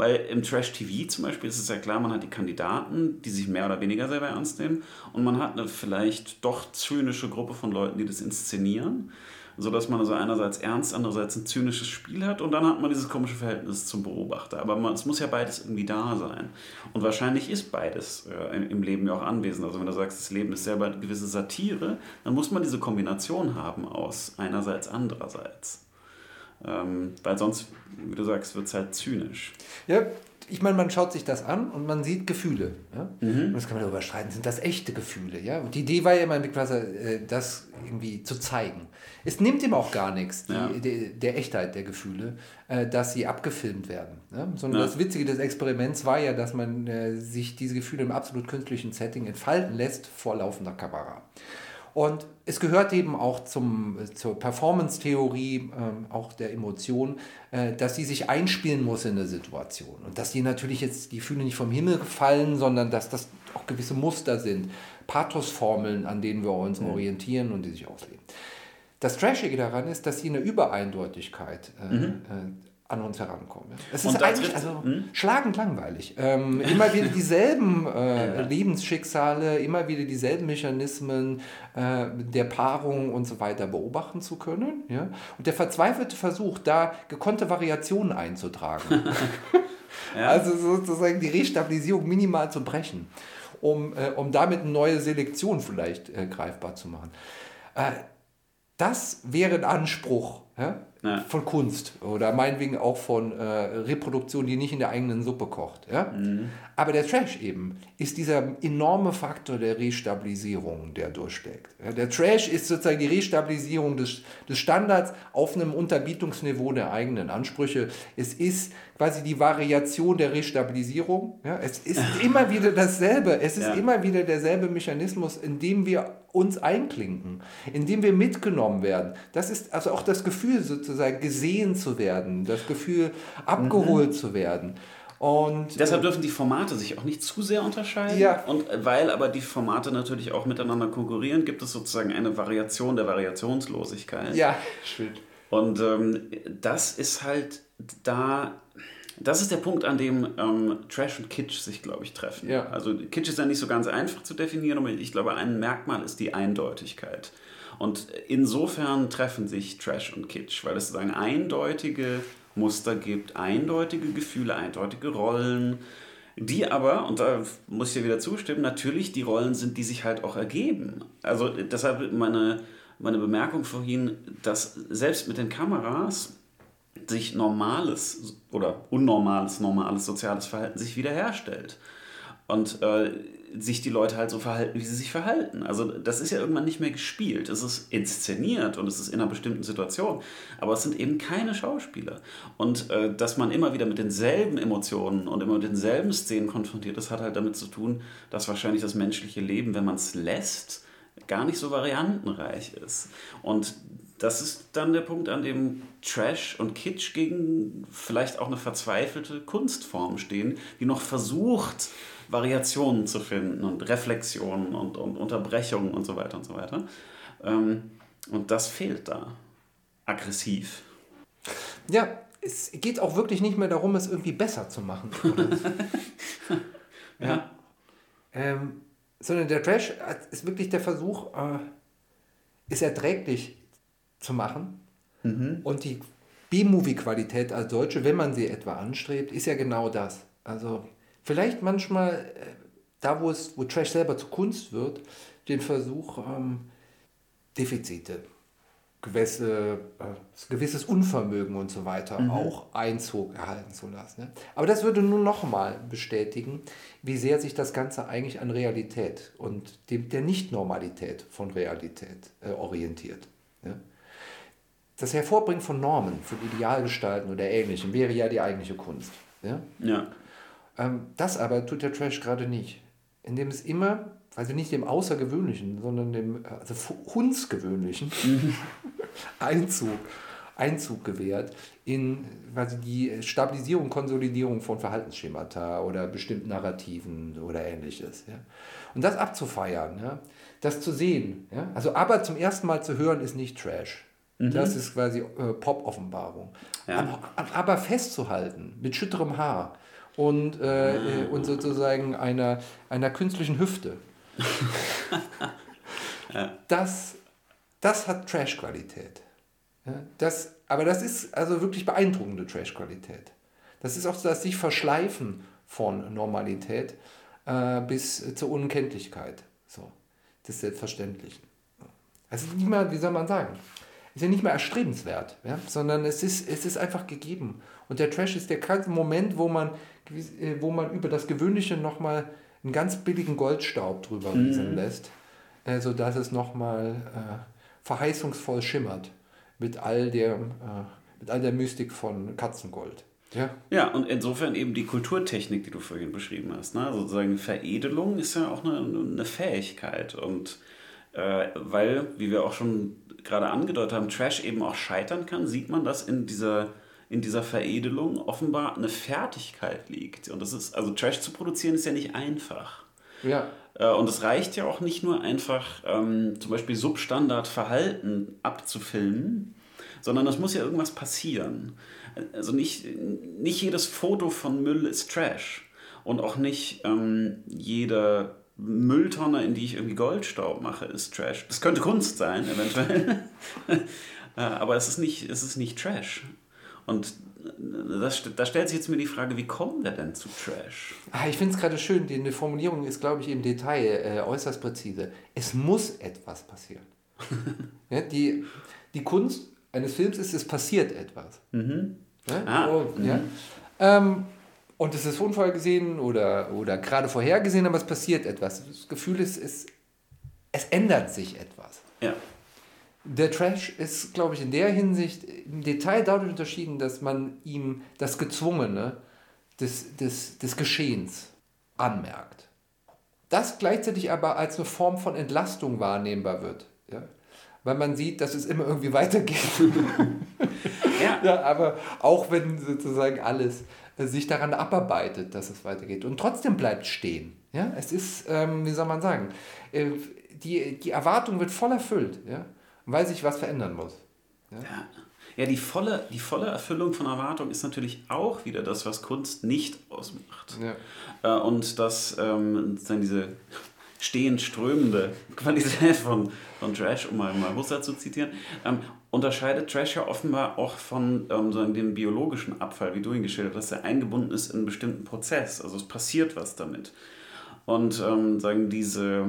Weil im Trash-TV zum Beispiel ist es ja klar, man hat die Kandidaten, die sich mehr oder weniger selber ernst nehmen und man hat eine vielleicht doch zynische Gruppe von Leuten, die das inszenieren so dass man also einerseits ernst, andererseits ein zynisches Spiel hat und dann hat man dieses komische Verhältnis zum Beobachter. Aber man, es muss ja beides irgendwie da sein. Und wahrscheinlich ist beides äh, im Leben ja auch anwesend. Also wenn du sagst, das Leben ist selber eine gewisse Satire, dann muss man diese Kombination haben aus einerseits, andererseits. Ähm, weil sonst, wie du sagst, wird es halt zynisch. Ja, ich meine, man schaut sich das an und man sieht Gefühle. Ja? Mhm. Und das kann man darüber streiten, sind das echte Gefühle? Ja? Und die Idee war ja immer, äh, das irgendwie zu zeigen. Es nimmt ihm auch gar nichts, die, ja. die, der Echtheit der Gefühle, äh, dass sie abgefilmt werden. Ja? Sondern ja. das Witzige des Experiments war ja, dass man äh, sich diese Gefühle im absolut künstlichen Setting entfalten lässt vor laufender Kamera. Und es gehört eben auch zum, zur Performance-Theorie, äh, auch der Emotion, äh, dass sie sich einspielen muss in eine Situation. Und dass die natürlich jetzt die Gefühle nicht vom Himmel fallen, sondern dass das auch gewisse Muster sind, Pathosformeln, an denen wir uns mhm. orientieren und die sich ausleben. Das Trashige daran ist, dass sie eine Übereindeutigkeit äh, mhm. An uns herankommen. Es ist eigentlich also hm? schlagend langweilig. Ähm, immer wieder dieselben äh, ja. Lebensschicksale, immer wieder dieselben Mechanismen äh, der Paarung und so weiter beobachten zu können. Ja? Und der verzweifelte Versuch, da gekonnte Variationen einzutragen. ja. Also sozusagen die Restabilisierung minimal zu brechen, um, äh, um damit eine neue Selektion vielleicht äh, greifbar zu machen. Äh, das wäre ein Anspruch ja? Ja. von Kunst oder meinetwegen auch von äh, Reproduktion, die nicht in der eigenen Suppe kocht. Ja? Mhm. Aber der Trash eben ist dieser enorme Faktor der Restabilisierung, der durchsteckt. Ja? Der Trash ist sozusagen die Restabilisierung des, des Standards auf einem Unterbietungsniveau der eigenen Ansprüche. Es ist quasi die Variation der Restabilisierung. Ja? Es ist immer wieder dasselbe. Es ist ja. immer wieder derselbe Mechanismus, in dem wir uns einklinken, in dem wir mitgenommen werden. Das ist also auch das Gefühl sozusagen gesehen zu werden, das Gefühl abgeholt mhm. zu werden. Und, Deshalb äh, dürfen die Formate sich auch nicht zu sehr unterscheiden. Ja. Und weil aber die Formate natürlich auch miteinander konkurrieren, gibt es sozusagen eine Variation der Variationslosigkeit. Ja, schön. Und ähm, das ist halt da das ist der Punkt, an dem ähm, Trash und Kitsch sich, glaube ich, treffen. Ja. Also Kitsch ist ja nicht so ganz einfach zu definieren, aber ich glaube, ein Merkmal ist die Eindeutigkeit. Und insofern treffen sich Trash und Kitsch, weil es sozusagen eindeutige Muster gibt, eindeutige Gefühle, eindeutige Rollen, die aber, und da muss ich dir wieder zustimmen, natürlich die Rollen sind, die sich halt auch ergeben. Also deshalb meine, meine Bemerkung vorhin, dass selbst mit den Kameras sich normales oder unnormales, normales soziales Verhalten sich wiederherstellt. Und äh, sich die Leute halt so verhalten, wie sie sich verhalten. Also das ist ja irgendwann nicht mehr gespielt. Es ist inszeniert und es ist in einer bestimmten Situation. Aber es sind eben keine Schauspieler. Und äh, dass man immer wieder mit denselben Emotionen und immer mit denselben Szenen konfrontiert ist, hat halt damit zu tun, dass wahrscheinlich das menschliche Leben, wenn man es lässt, gar nicht so variantenreich ist. Und das ist dann der Punkt, an dem Trash und Kitsch gegen vielleicht auch eine verzweifelte Kunstform stehen, die noch versucht, Variationen zu finden und Reflexionen und, und Unterbrechungen und so weiter und so weiter. Ähm, und das fehlt da. Aggressiv. Ja, es geht auch wirklich nicht mehr darum, es irgendwie besser zu machen. ja. ja. Ähm, sondern der Trash ist wirklich der Versuch, äh, ist erträglich zu machen. Mhm. Und die B-Movie-Qualität als solche, wenn man sie etwa anstrebt, ist ja genau das. Also vielleicht manchmal, äh, da wo es, wo Trash selber zu Kunst wird, den Versuch, ähm, Defizite, gewisse, äh, gewisses Unvermögen und so weiter mhm. auch Einzug erhalten zu lassen. Ne? Aber das würde nur nochmal bestätigen, wie sehr sich das Ganze eigentlich an Realität und dem, der Nicht-Normalität von Realität äh, orientiert. Ne? Das Hervorbringen von Normen, von Idealgestalten oder Ähnlichem wäre ja die eigentliche Kunst. Ja. ja. Ähm, das aber tut der Trash gerade nicht. Indem es immer, also nicht dem Außergewöhnlichen, sondern dem also Hundsgewöhnlichen. Einzug, Einzug gewährt in quasi die Stabilisierung, Konsolidierung von Verhaltensschemata oder bestimmten Narrativen oder ähnliches. Ja. Und das abzufeiern, ja, das zu sehen. Ja. Also aber zum ersten Mal zu hören ist nicht Trash. Mhm. Das ist quasi äh, Pop-Offenbarung. Ja. Aber, festzuhalten, mit schütterem Haar und, äh, mhm. und sozusagen einer, einer künstlichen Hüfte, ja. das, das hat Trash-Qualität. Das, aber das ist also wirklich beeindruckende Trash-Qualität. Das ist auch das sich verschleifen von Normalität äh, bis zur Unkenntlichkeit so, des Selbstverständlichen. Also nicht mal, wie soll man sagen, ist ja nicht mehr erstrebenswert, ja? sondern es ist, es ist einfach gegeben. Und der Trash ist der Moment, wo man, äh, wo man über das Gewöhnliche nochmal einen ganz billigen Goldstaub drüber mhm. rieseln lässt, äh, sodass es nochmal äh, verheißungsvoll schimmert mit all, der, äh, mit all der Mystik von Katzengold. Ja. ja, und insofern eben die Kulturtechnik, die du vorhin beschrieben hast. Ne? Also sozusagen Veredelung ist ja auch eine, eine Fähigkeit. Und äh, weil, wie wir auch schon gerade angedeutet haben, Trash eben auch scheitern kann, sieht man, dass in dieser, in dieser Veredelung offenbar eine Fertigkeit liegt. Und das ist, also Trash zu produzieren ist ja nicht einfach. Ja. Äh, und es reicht ja auch nicht nur einfach, ähm, zum Beispiel Substandardverhalten abzufilmen, sondern es muss ja irgendwas passieren. Also nicht, nicht jedes Foto von Müll ist Trash. Und auch nicht ähm, jeder Mülltonne, in die ich irgendwie Goldstaub mache, ist Trash. Das könnte Kunst sein, eventuell. Äh, aber es ist nicht, es ist nicht Trash. Und das, da stellt sich jetzt mir die Frage, wie kommen wir denn zu Trash? Ah, ich finde es gerade schön, die, die Formulierung ist, glaube ich, im Detail äh, äußerst präzise. Es muss etwas passieren. ja, die, die Kunst eines Films ist, es passiert etwas. Mhm. Ja? Ah, oh, mhm. ja? Ähm, und es ist unvorhergesehen oder, oder gerade vorhergesehen, aber es passiert etwas. Das Gefühl ist, es, es ändert sich etwas. Ja. Der Trash ist, glaube ich, in der Hinsicht im Detail dadurch unterschieden, dass man ihm das Gezwungene des, des, des Geschehens anmerkt. Das gleichzeitig aber als eine Form von Entlastung wahrnehmbar wird. Weil man sieht, dass es immer irgendwie weitergeht. ja. ja. Aber auch wenn sozusagen alles sich daran abarbeitet, dass es weitergeht. Und trotzdem bleibt stehen. Ja? Es ist, ähm, wie soll man sagen, äh, die, die Erwartung wird voll erfüllt, ja? weil sich was verändern muss. Ja? ja. Ja, die volle, die volle Erfüllung von Erwartung ist natürlich auch wieder das, was Kunst nicht ausmacht. Ja. Äh, und dass ähm, diese stehend strömende Qualität von, von Trash, um mal, mal Husserl zu zitieren, ähm, unterscheidet Trash ja offenbar auch von ähm, dem biologischen Abfall, wie du ihn geschildert hast, der eingebunden ist in einen bestimmten Prozess. Also es passiert was damit. Und ähm, sagen diese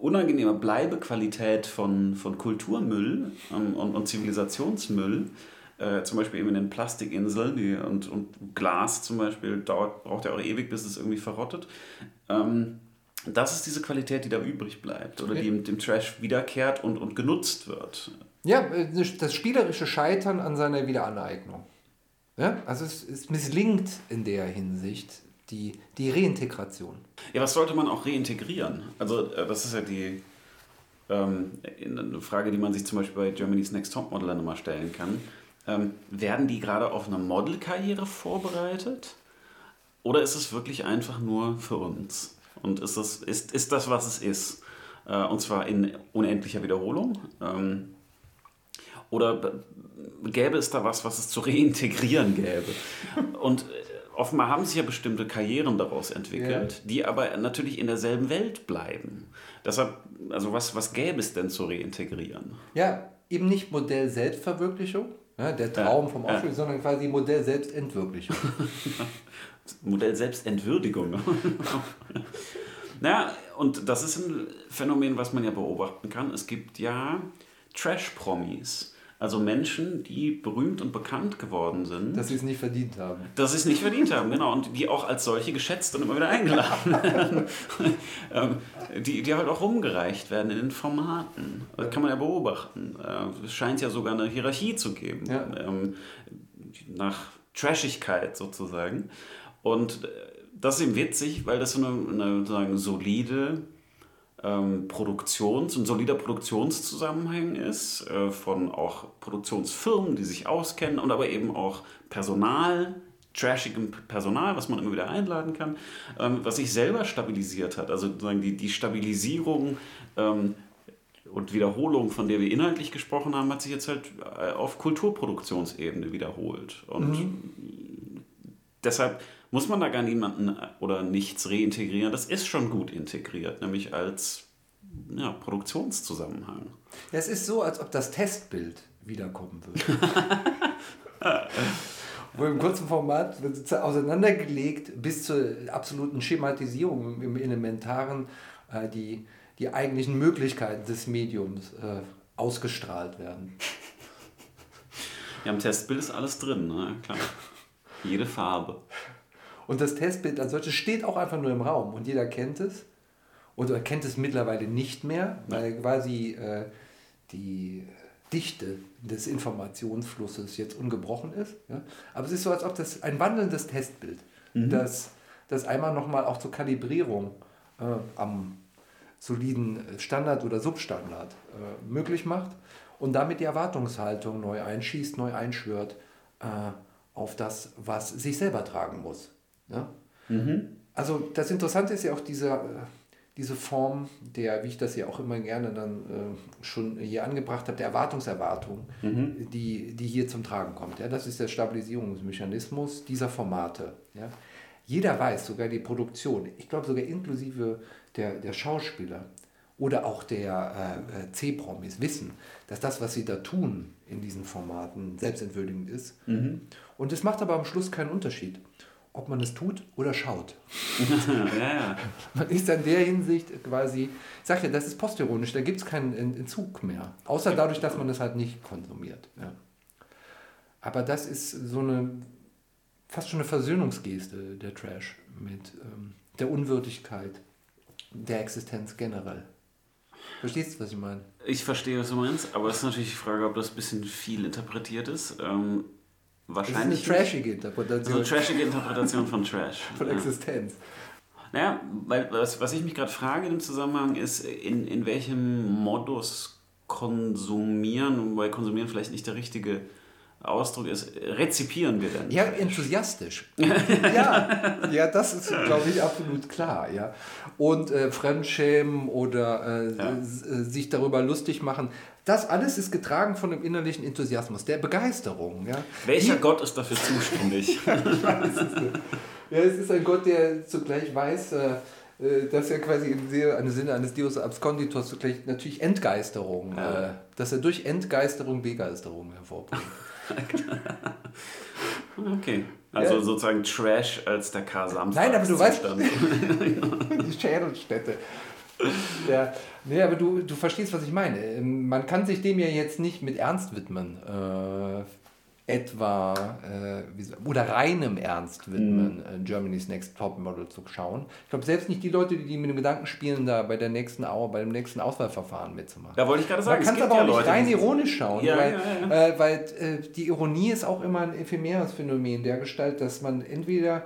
unangenehme Bleibequalität von, von Kulturmüll ähm, und, und Zivilisationsmüll, äh, zum Beispiel eben in den Plastikinseln die, und, und Glas zum Beispiel, dauert, braucht ja auch ewig, bis es irgendwie verrottet. Ähm, das ist diese Qualität, die da übrig bleibt oder die im, dem Trash wiederkehrt und, und genutzt wird. Ja, äh, das spielerische Scheitern an seiner Wiederaneignung. Ja, also es, es misslingt in der Hinsicht die, die Reintegration. Ja, was sollte man auch reintegrieren? Also äh, das ist ja die ähm, eine Frage, die man sich zum Beispiel bei Germany's Next Topmodel dann immer stellen kann. Ähm, werden die gerade auf eine Modelkarriere vorbereitet? Oder ist es wirklich einfach nur für uns? Und ist das, ist, ist das was es ist? Äh, und zwar in unendlicher Wiederholung? Ähm, oder gäbe es da was, was es zu reintegrieren gäbe? Und äh, offenbar haben sich ja bestimmte Karrieren daraus entwickelt, ja. die aber natürlich in derselben Welt bleiben. Deshalb, also was, was gäbe es denn zu reintegrieren? Ja, eben nicht Modell Selbstverwirklichung, ja, der Traum ja, vom Aufstieg, sondern quasi Modell Selbstentwirklichung. Modell Selbstentwürdigung. naja, und das ist ein Phänomen, was man ja beobachten kann. Es gibt ja Trash-Promis. Also Menschen, die berühmt und bekannt geworden sind. Dass sie es nicht verdient haben. Dass sie es nicht verdient haben, genau. Und die auch als solche geschätzt und immer wieder eingeladen werden. Ähm, die, die halt auch rumgereicht werden in den Formaten. Das kann man ja beobachten. Äh, es scheint ja sogar eine Hierarchie zu geben. Ja. Ähm, nach Trashigkeit sozusagen. Und äh, das ist eben witzig, weil das so eine, eine sozusagen solide ähm, Produktions- und solider Produktionszusammenhang ist, äh, von auch Produktionsfirmen, die sich auskennen und aber eben auch Personal, trashigem Personal, was man immer wieder einladen kann, ähm, was sich selber stabilisiert hat. Also sozusagen die, die Stabilisierung ähm, und Wiederholung, von der wir inhaltlich gesprochen haben, hat sich jetzt halt äh, auf Kulturproduktionsebene wiederholt. Und mhm. deshalb muss man da gar niemanden oder nichts reintegrieren. Das ist schon gut integriert, nämlich als ja, Produktionszusammenhang. Es ist so, als ob das Testbild wiederkommen würde. Wo im kurzen Format wird auseinandergelegt bis zur absoluten Schematisierung im Elementaren äh, die, die eigentlichen Möglichkeiten des Mediums äh, ausgestrahlt werden. Ja, im Testbild ist alles drin, ne? klar. Jede Farbe. Und das Testbild als solches steht auch einfach nur im Raum und jeder kennt es. Oder kennt es mittlerweile nicht mehr, weil quasi äh, die Dichte des Informationsflusses jetzt ungebrochen ist. Ja? Aber es ist so, als ob das ein wandelndes Testbild, mhm. das, das einmal nochmal auch zur Kalibrierung äh, am soliden Standard oder Substandard äh, möglich macht und damit die Erwartungshaltung neu einschießt, neu einschwört äh, auf das, was sich selber tragen muss. Ja? Mhm. Also das Interessante ist ja auch diese, äh, diese Form der, wie ich das ja auch immer gerne dann äh, schon hier angebracht habe, der Erwartungserwartung, mhm. die, die hier zum Tragen kommt. Ja? Das ist der Stabilisierungsmechanismus dieser Formate. Ja? Jeder weiß, sogar die Produktion, ich glaube sogar inklusive der, der Schauspieler oder auch der äh, äh C-Promis wissen, dass das, was sie da tun in diesen Formaten, selbstentwürdigend ist. Mhm. Und es macht aber am Schluss keinen Unterschied ob man es tut oder schaut. ja, ja. Man ist in der Hinsicht quasi, ich sag ja, das ist postironisch, da gibt es keinen Entzug mehr. Außer dadurch, dass man es halt nicht konsumiert. Ja. Aber das ist so eine, fast schon eine Versöhnungsgeste, der Trash, mit ähm, der Unwürdigkeit der Existenz generell. Verstehst du, was ich meine? Ich verstehe, was du meinst, aber es ist natürlich die Frage, ob das ein bisschen viel interpretiert ist. Ähm, Wahrscheinlich. Das ist eine trashige Interpretation. Also trashige Interpretation von Trash. von ja. Existenz. Naja, weil was, was ich mich gerade frage im Zusammenhang ist, in, in welchem Modus konsumieren, weil konsumieren vielleicht nicht der richtige Ausdruck ist, rezipieren wir denn? Ja, enthusiastisch. ja, ja, das ist, glaube ich, absolut klar. Ja. Und äh, Fremdschämen oder äh, ja. Äh, sich darüber lustig machen, das alles ist getragen von dem innerlichen Enthusiasmus, der Begeisterung. Ja. Welcher Die, Gott ist dafür zuständig? ich weiß es nicht. Ja, es ist ein Gott, der zugleich weiß, äh, äh dass er quasi im Sinne eines Deus Absconditus zugleich natürlich Entgeisterung, ja. äh, dass er durch Entgeisterung Begeisterung hervorbringt. okay. Also ja. sozusagen Trash als der K. Nein, aber du weißt, die Schädelstätte. Ja, nee, aber du, du verstehst, was ich meine. Man kann sich dem ja jetzt nicht mit Ernst widmen. Äh, etwa äh, oder reinem Ernst widmen, mhm. Äh, Germany's Next Top Model zu schauen. Ich glaube, selbst nicht die Leute, die mit dem Gedanken spielen, da bei, der nächsten, bei dem nächsten Auswahlverfahren mitzumachen. Da wollte ich gerade sagen. Man kann es aber ja auch nicht rein ironisch schauen, ja, weil, ja, äh, weil äh, die Ironie ist auch immer ein ephemeres Phänomen der Gestalt, dass man entweder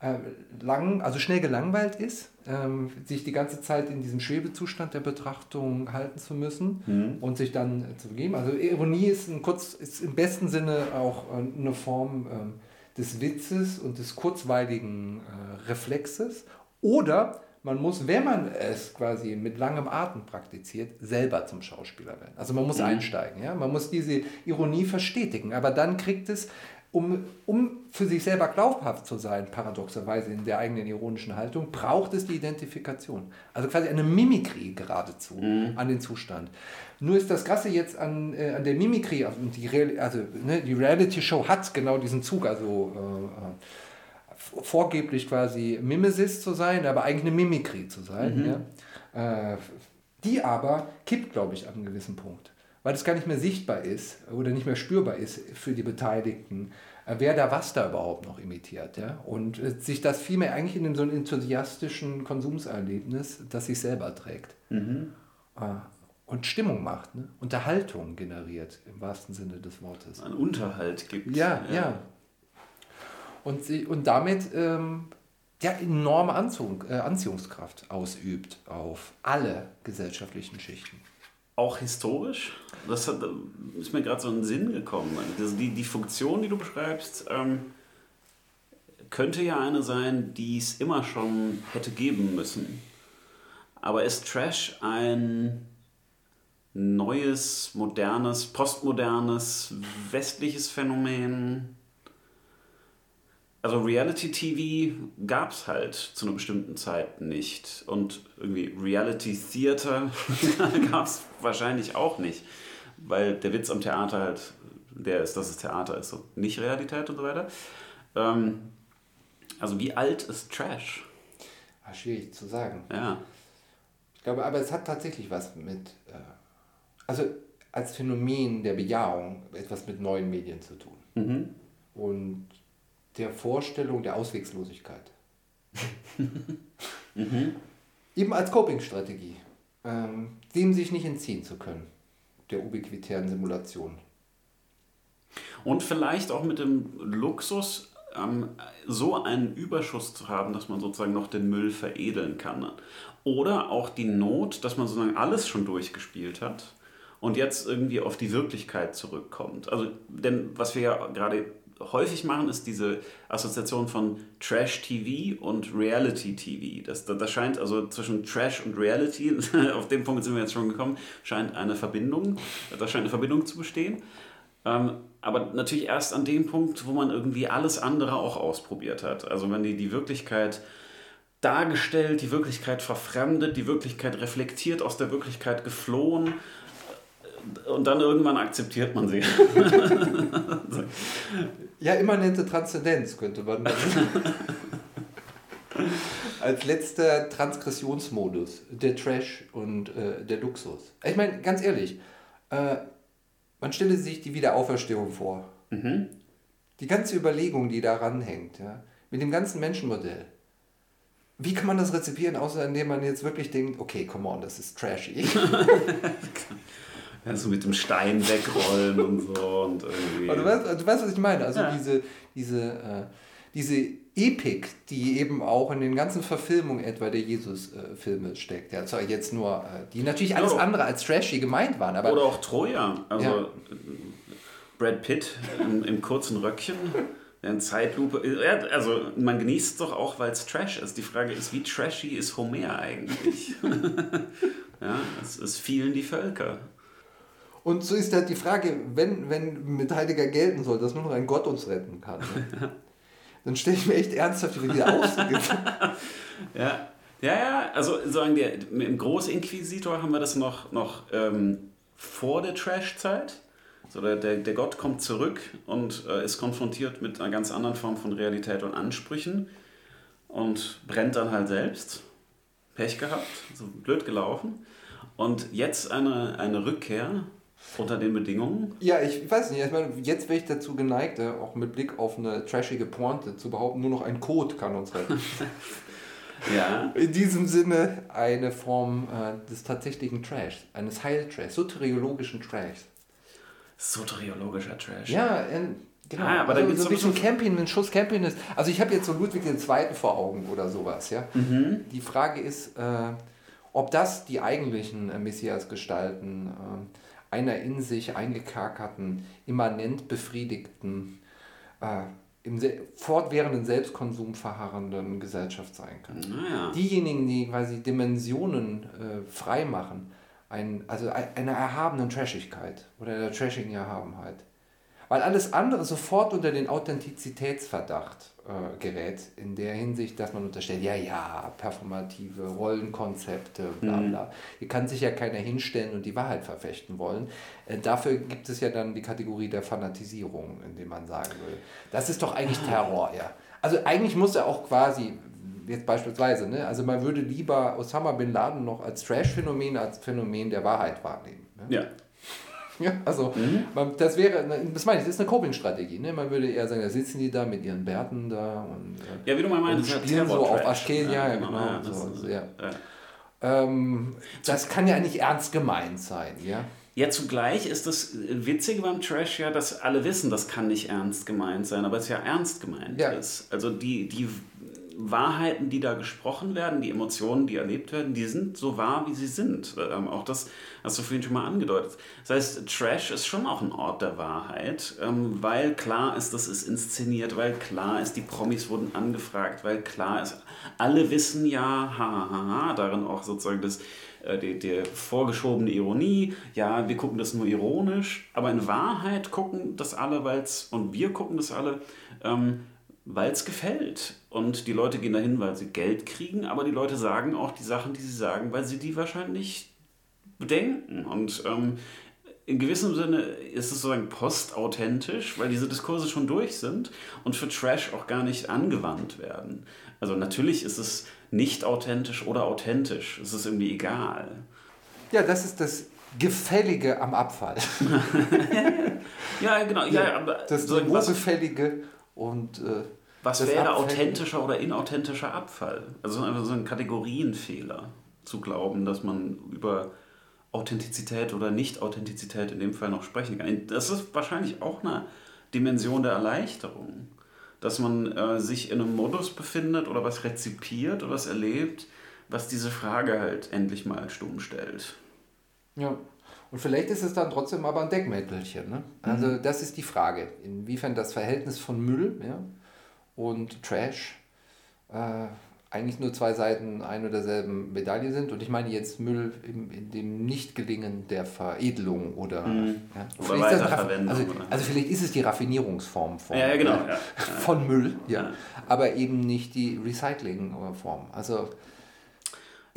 äh, lang, also schnell gelangweilt ist, ähm, sich die ganze Zeit in diesem Schwebezustand der Betrachtung halten zu müssen mhm. und sich dann äh, zu begeben. Also Ironie ist, ein kurz, ist im besten Sinne auch äh, eine Form ähm, des Witzes und des kurzweiligen äh, Reflexes. Oder man muss, wenn man es quasi mit langem Atem praktiziert, selber zum Schauspieler werden. Also man muss mhm. einsteigen, ja? man muss diese Ironie verstetigen, aber dann kriegt es um, um für sich selber glaubhaft zu sein, paradoxerweise in der eigenen ironischen Haltung, braucht es die Identifikation. Also quasi eine Mimikrie geradezu mhm. an den Zustand. Nur ist das Krasse jetzt an, äh, an der Mimikrie, also die, Real, also, ne, die Reality-Show hat genau diesen Zug, also äh, vorgeblich quasi Mimesis zu sein, aber eigentlich eine Mimikrie zu sein. Mhm. Ja? Äh, die aber kippt, glaube ich, an einem gewissen Punkt weil es gar nicht mehr sichtbar ist oder nicht mehr spürbar ist für die Beteiligten, äh, wer da was da überhaupt noch imitiert. Ja? Und äh, sich das vielmehr eigentlich in so einem enthusiastischen Konsumserlebnis, das sich selber trägt. Mhm. Ah, und Stimmung macht, ne? Unterhaltung generiert, im wahrsten Sinne des Wortes. Ein Unterhalt gibt. Ja, ja. ja. Und, sie, und damit ähm, ja, enorme Anziehung, äh, Anziehungskraft ausübt auf alle gesellschaftlichen Schichten auch historisch? Das hat, ist mir gerade so in den Sinn gekommen. Also die, die Funktion, die du beschreibst, ähm, könnte ja eine sein, die es immer schon hätte geben müssen. Aber ist Trash ein neues, modernes, postmodernes, westliches Phänomen? Also Reality TV gab es halt zu einer bestimmten Zeit nicht. Und irgendwie Reality Theater gab es wahrscheinlich auch nicht. Weil der Witz am Theater halt der ist, dass es Theater ist und nicht Realität und so weiter. Ähm, also wie alt ist Trash? Ach, schwierig zu sagen. Ja. Ich glaube, aber es hat tatsächlich was mit, äh, also als Phänomen der Bejahung etwas mit neuen Medien zu tun. Mhm. Und der Vorstellung der Auswegslosigkeit. mhm. Eben als Coping-Strategie, ähm, dem sich nicht entziehen zu können, der ubiquitären Simulation. Und vielleicht auch mit dem Luxus, ähm, so einen Überschuss zu haben, dass man sozusagen noch den Müll veredeln kann. Oder auch die Not, dass man sozusagen alles schon durchgespielt hat und jetzt irgendwie auf die Wirklichkeit zurückkommt. Also, denn was wir ja gerade häufig machen, ist diese Assoziation von Trash-TV und Reality-TV. Das, das, scheint also zwischen Trash und Reality, auf dem Punkt sind wir jetzt schon gekommen, scheint eine Verbindung, da scheint eine Verbindung zu bestehen. Ähm, aber natürlich erst an dem Punkt, wo man irgendwie alles andere auch ausprobiert hat. Also wenn die, die Wirklichkeit dargestellt, die Wirklichkeit verfremdet, die Wirklichkeit reflektiert, aus der Wirklichkeit geflohen, und dann irgendwann akzeptiert man sie. ja, immanente Transzendenz könnte man Als letzter Transgressionsmodus, der Trash und äh, der Luxus. Ich meine, ganz ehrlich, äh, man stelle sich die Wiederauferstehung vor. Mhm. Die ganze Überlegung, die daran hängt, ja, mit dem ganzen Menschenmodell. Wie kann man das rezipieren, außer indem man jetzt wirklich denkt, okay, come on, das ist trashy. Ja, so mit dem Stein wegrollen und so. Und irgendwie. du, weißt, du weißt, was ich meine. Also ja. diese, diese, äh, diese Epik, die eben auch in den ganzen Verfilmungen etwa der Jesus-Filme steckt. Ja, zwar jetzt nur, äh, die natürlich alles oh. andere als trashy gemeint waren. Aber Oder auch Troja. Also ja. Brad Pitt im, im kurzen Röckchen. In Zeitlupe. Also man genießt es doch auch, weil es Trash ist. Die Frage ist, wie trashy ist Homer eigentlich? ja, es, es fielen die Völker. Und so ist halt die Frage, wenn, wenn mit Heidegger gelten soll, dass nur noch ein Gott uns retten kann, ne? dann stelle ich mir echt ernsthaft die wieder aus. ja. Ja, ja, also sagen wir, im Großinquisitor haben wir das noch, noch ähm, vor der Trash-Zeit. So der, der, der Gott kommt zurück und äh, ist konfrontiert mit einer ganz anderen Form von Realität und Ansprüchen und brennt dann halt selbst. Pech gehabt, so blöd gelaufen. Und jetzt eine, eine Rückkehr Unter den Bedingungen? Ja, ich weiß nicht. Ich meine, jetzt wäre ich dazu geneigt, äh, auch mit Blick auf eine trashige Pointe zu behaupten, nur noch ein Code kann uns retten. ja. In diesem Sinne eine Form äh, des tatsächlichen Trash, eines Heiltrash, soteriologischen Trash. Soteriologischer Trash? Ja, in, genau. Ah, aber also, so ein bisschen Camping, ein Schuss Camping ist. Also ich habe jetzt so Ludwig II. vor Augen oder sowas, ja. Mhm. Die Frage ist, äh, ob das die eigentlichen äh, Messias-Gestalten äh, einer in sich eingekerkerten, immanent befriedigten, äh, im fortwährenden Selbstkonsum verharrenden Gesellschaft sein kann. Naja. Diejenigen, die quasi Dimensionen äh, frei machen, ein, also einer erhabenen Trashigkeit oder der trashigen Erhabenheit. Weil alles andere sofort unter den Authentizitätsverdacht äh, gerät, in der Hinsicht, dass man unterstellt, ja, ja, performative Rollenkonzepte, bla mhm. bla. Mhm. Hier kann sich ja keiner hinstellen und die Wahrheit verfechten wollen. Äh, dafür gibt es ja dann die Kategorie der Fanatisierung, in dem man sagen will. Das ist doch eigentlich Terror, ja. Also eigentlich muss er auch quasi, jetzt beispielsweise, ne, also man würde lieber Osama Bin Laden noch als Trash-Phänomen als Phänomen der Wahrheit wahrnehmen. Ne? Ja. Ja, also mhm. man, das wäre, das meine ich, das ist eine Coping-Strategie. Ne? Man würde eher sagen, da sitzen die da mit ihren Bärten da und, äh, ja, wie du mal meinst, spielen so auf Aschkel, ja, ja, genau. Ja, das, so, ist, ja. Ähm, das kann ja nicht ernst gemeint sein, ja. Ja, zugleich ist das Witzige beim Trash ja, dass alle wissen, das kann nicht ernst gemeint sein, aber es ja ernst gemeint ja. ist. Also die, die Wahrheiten, die da gesprochen werden, die Emotionen, die erlebt werden, die sind so wahr, wie sie sind. Ähm, auch das hast du vorhin schon mal angedeutet. Das heißt, Trash ist schon auch ein Ort der Wahrheit, ähm, weil klar ist, das ist inszeniert, weil klar ist, die Promis wurden angefragt, weil klar ist, alle wissen ja, ha, ha, ha, darin auch sozusagen das äh, die, die vorgeschobene Ironie, ja, wir gucken das nur ironisch, aber in Wahrheit gucken das alle, weil's, und wir gucken das alle, ähm, weil es gefällt. Und die Leute gehen dahin, weil sie Geld kriegen, aber die Leute sagen auch die Sachen, die sie sagen, weil sie die wahrscheinlich bedenken. Und ähm, in gewissem Sinne ist es sozusagen postauthentisch, weil diese Diskurse schon durch sind und für Trash auch gar nicht angewandt werden. Also natürlich ist es nicht authentisch oder authentisch. Es ist irgendwie egal. Ja, das ist das Gefällige am Abfall. ja, genau. Ja, aber das so Gefällige und äh, was wäre authentischer oder inauthentischer Abfall? Also einfach so ein Kategorienfehler zu glauben, dass man über Authentizität oder Nicht-Authentizität in dem Fall noch sprechen kann. Das ist wahrscheinlich auch eine Dimension der Erleichterung, dass man äh, sich in einem Modus befindet oder was rezipiert oder was erlebt, was diese Frage halt endlich mal stumm stellt. Ja, und vielleicht ist es dann trotzdem aber ein Deckmäntelchen. Ne? Also mhm. das ist die Frage, inwiefern das Verhältnis von Müll, ja, und Trash äh, eigentlich nur zwei Seiten ein oder derselben Medaille sind. Und ich meine jetzt Müll in, in dem Nichtgelingen der Veredelung oder, mhm. ja, oder Weiterverwendung. Also, also, vielleicht ist es die Raffinierungsform von, ja, genau, ja, von Müll, ja, aber eben nicht die Recyclingform. Also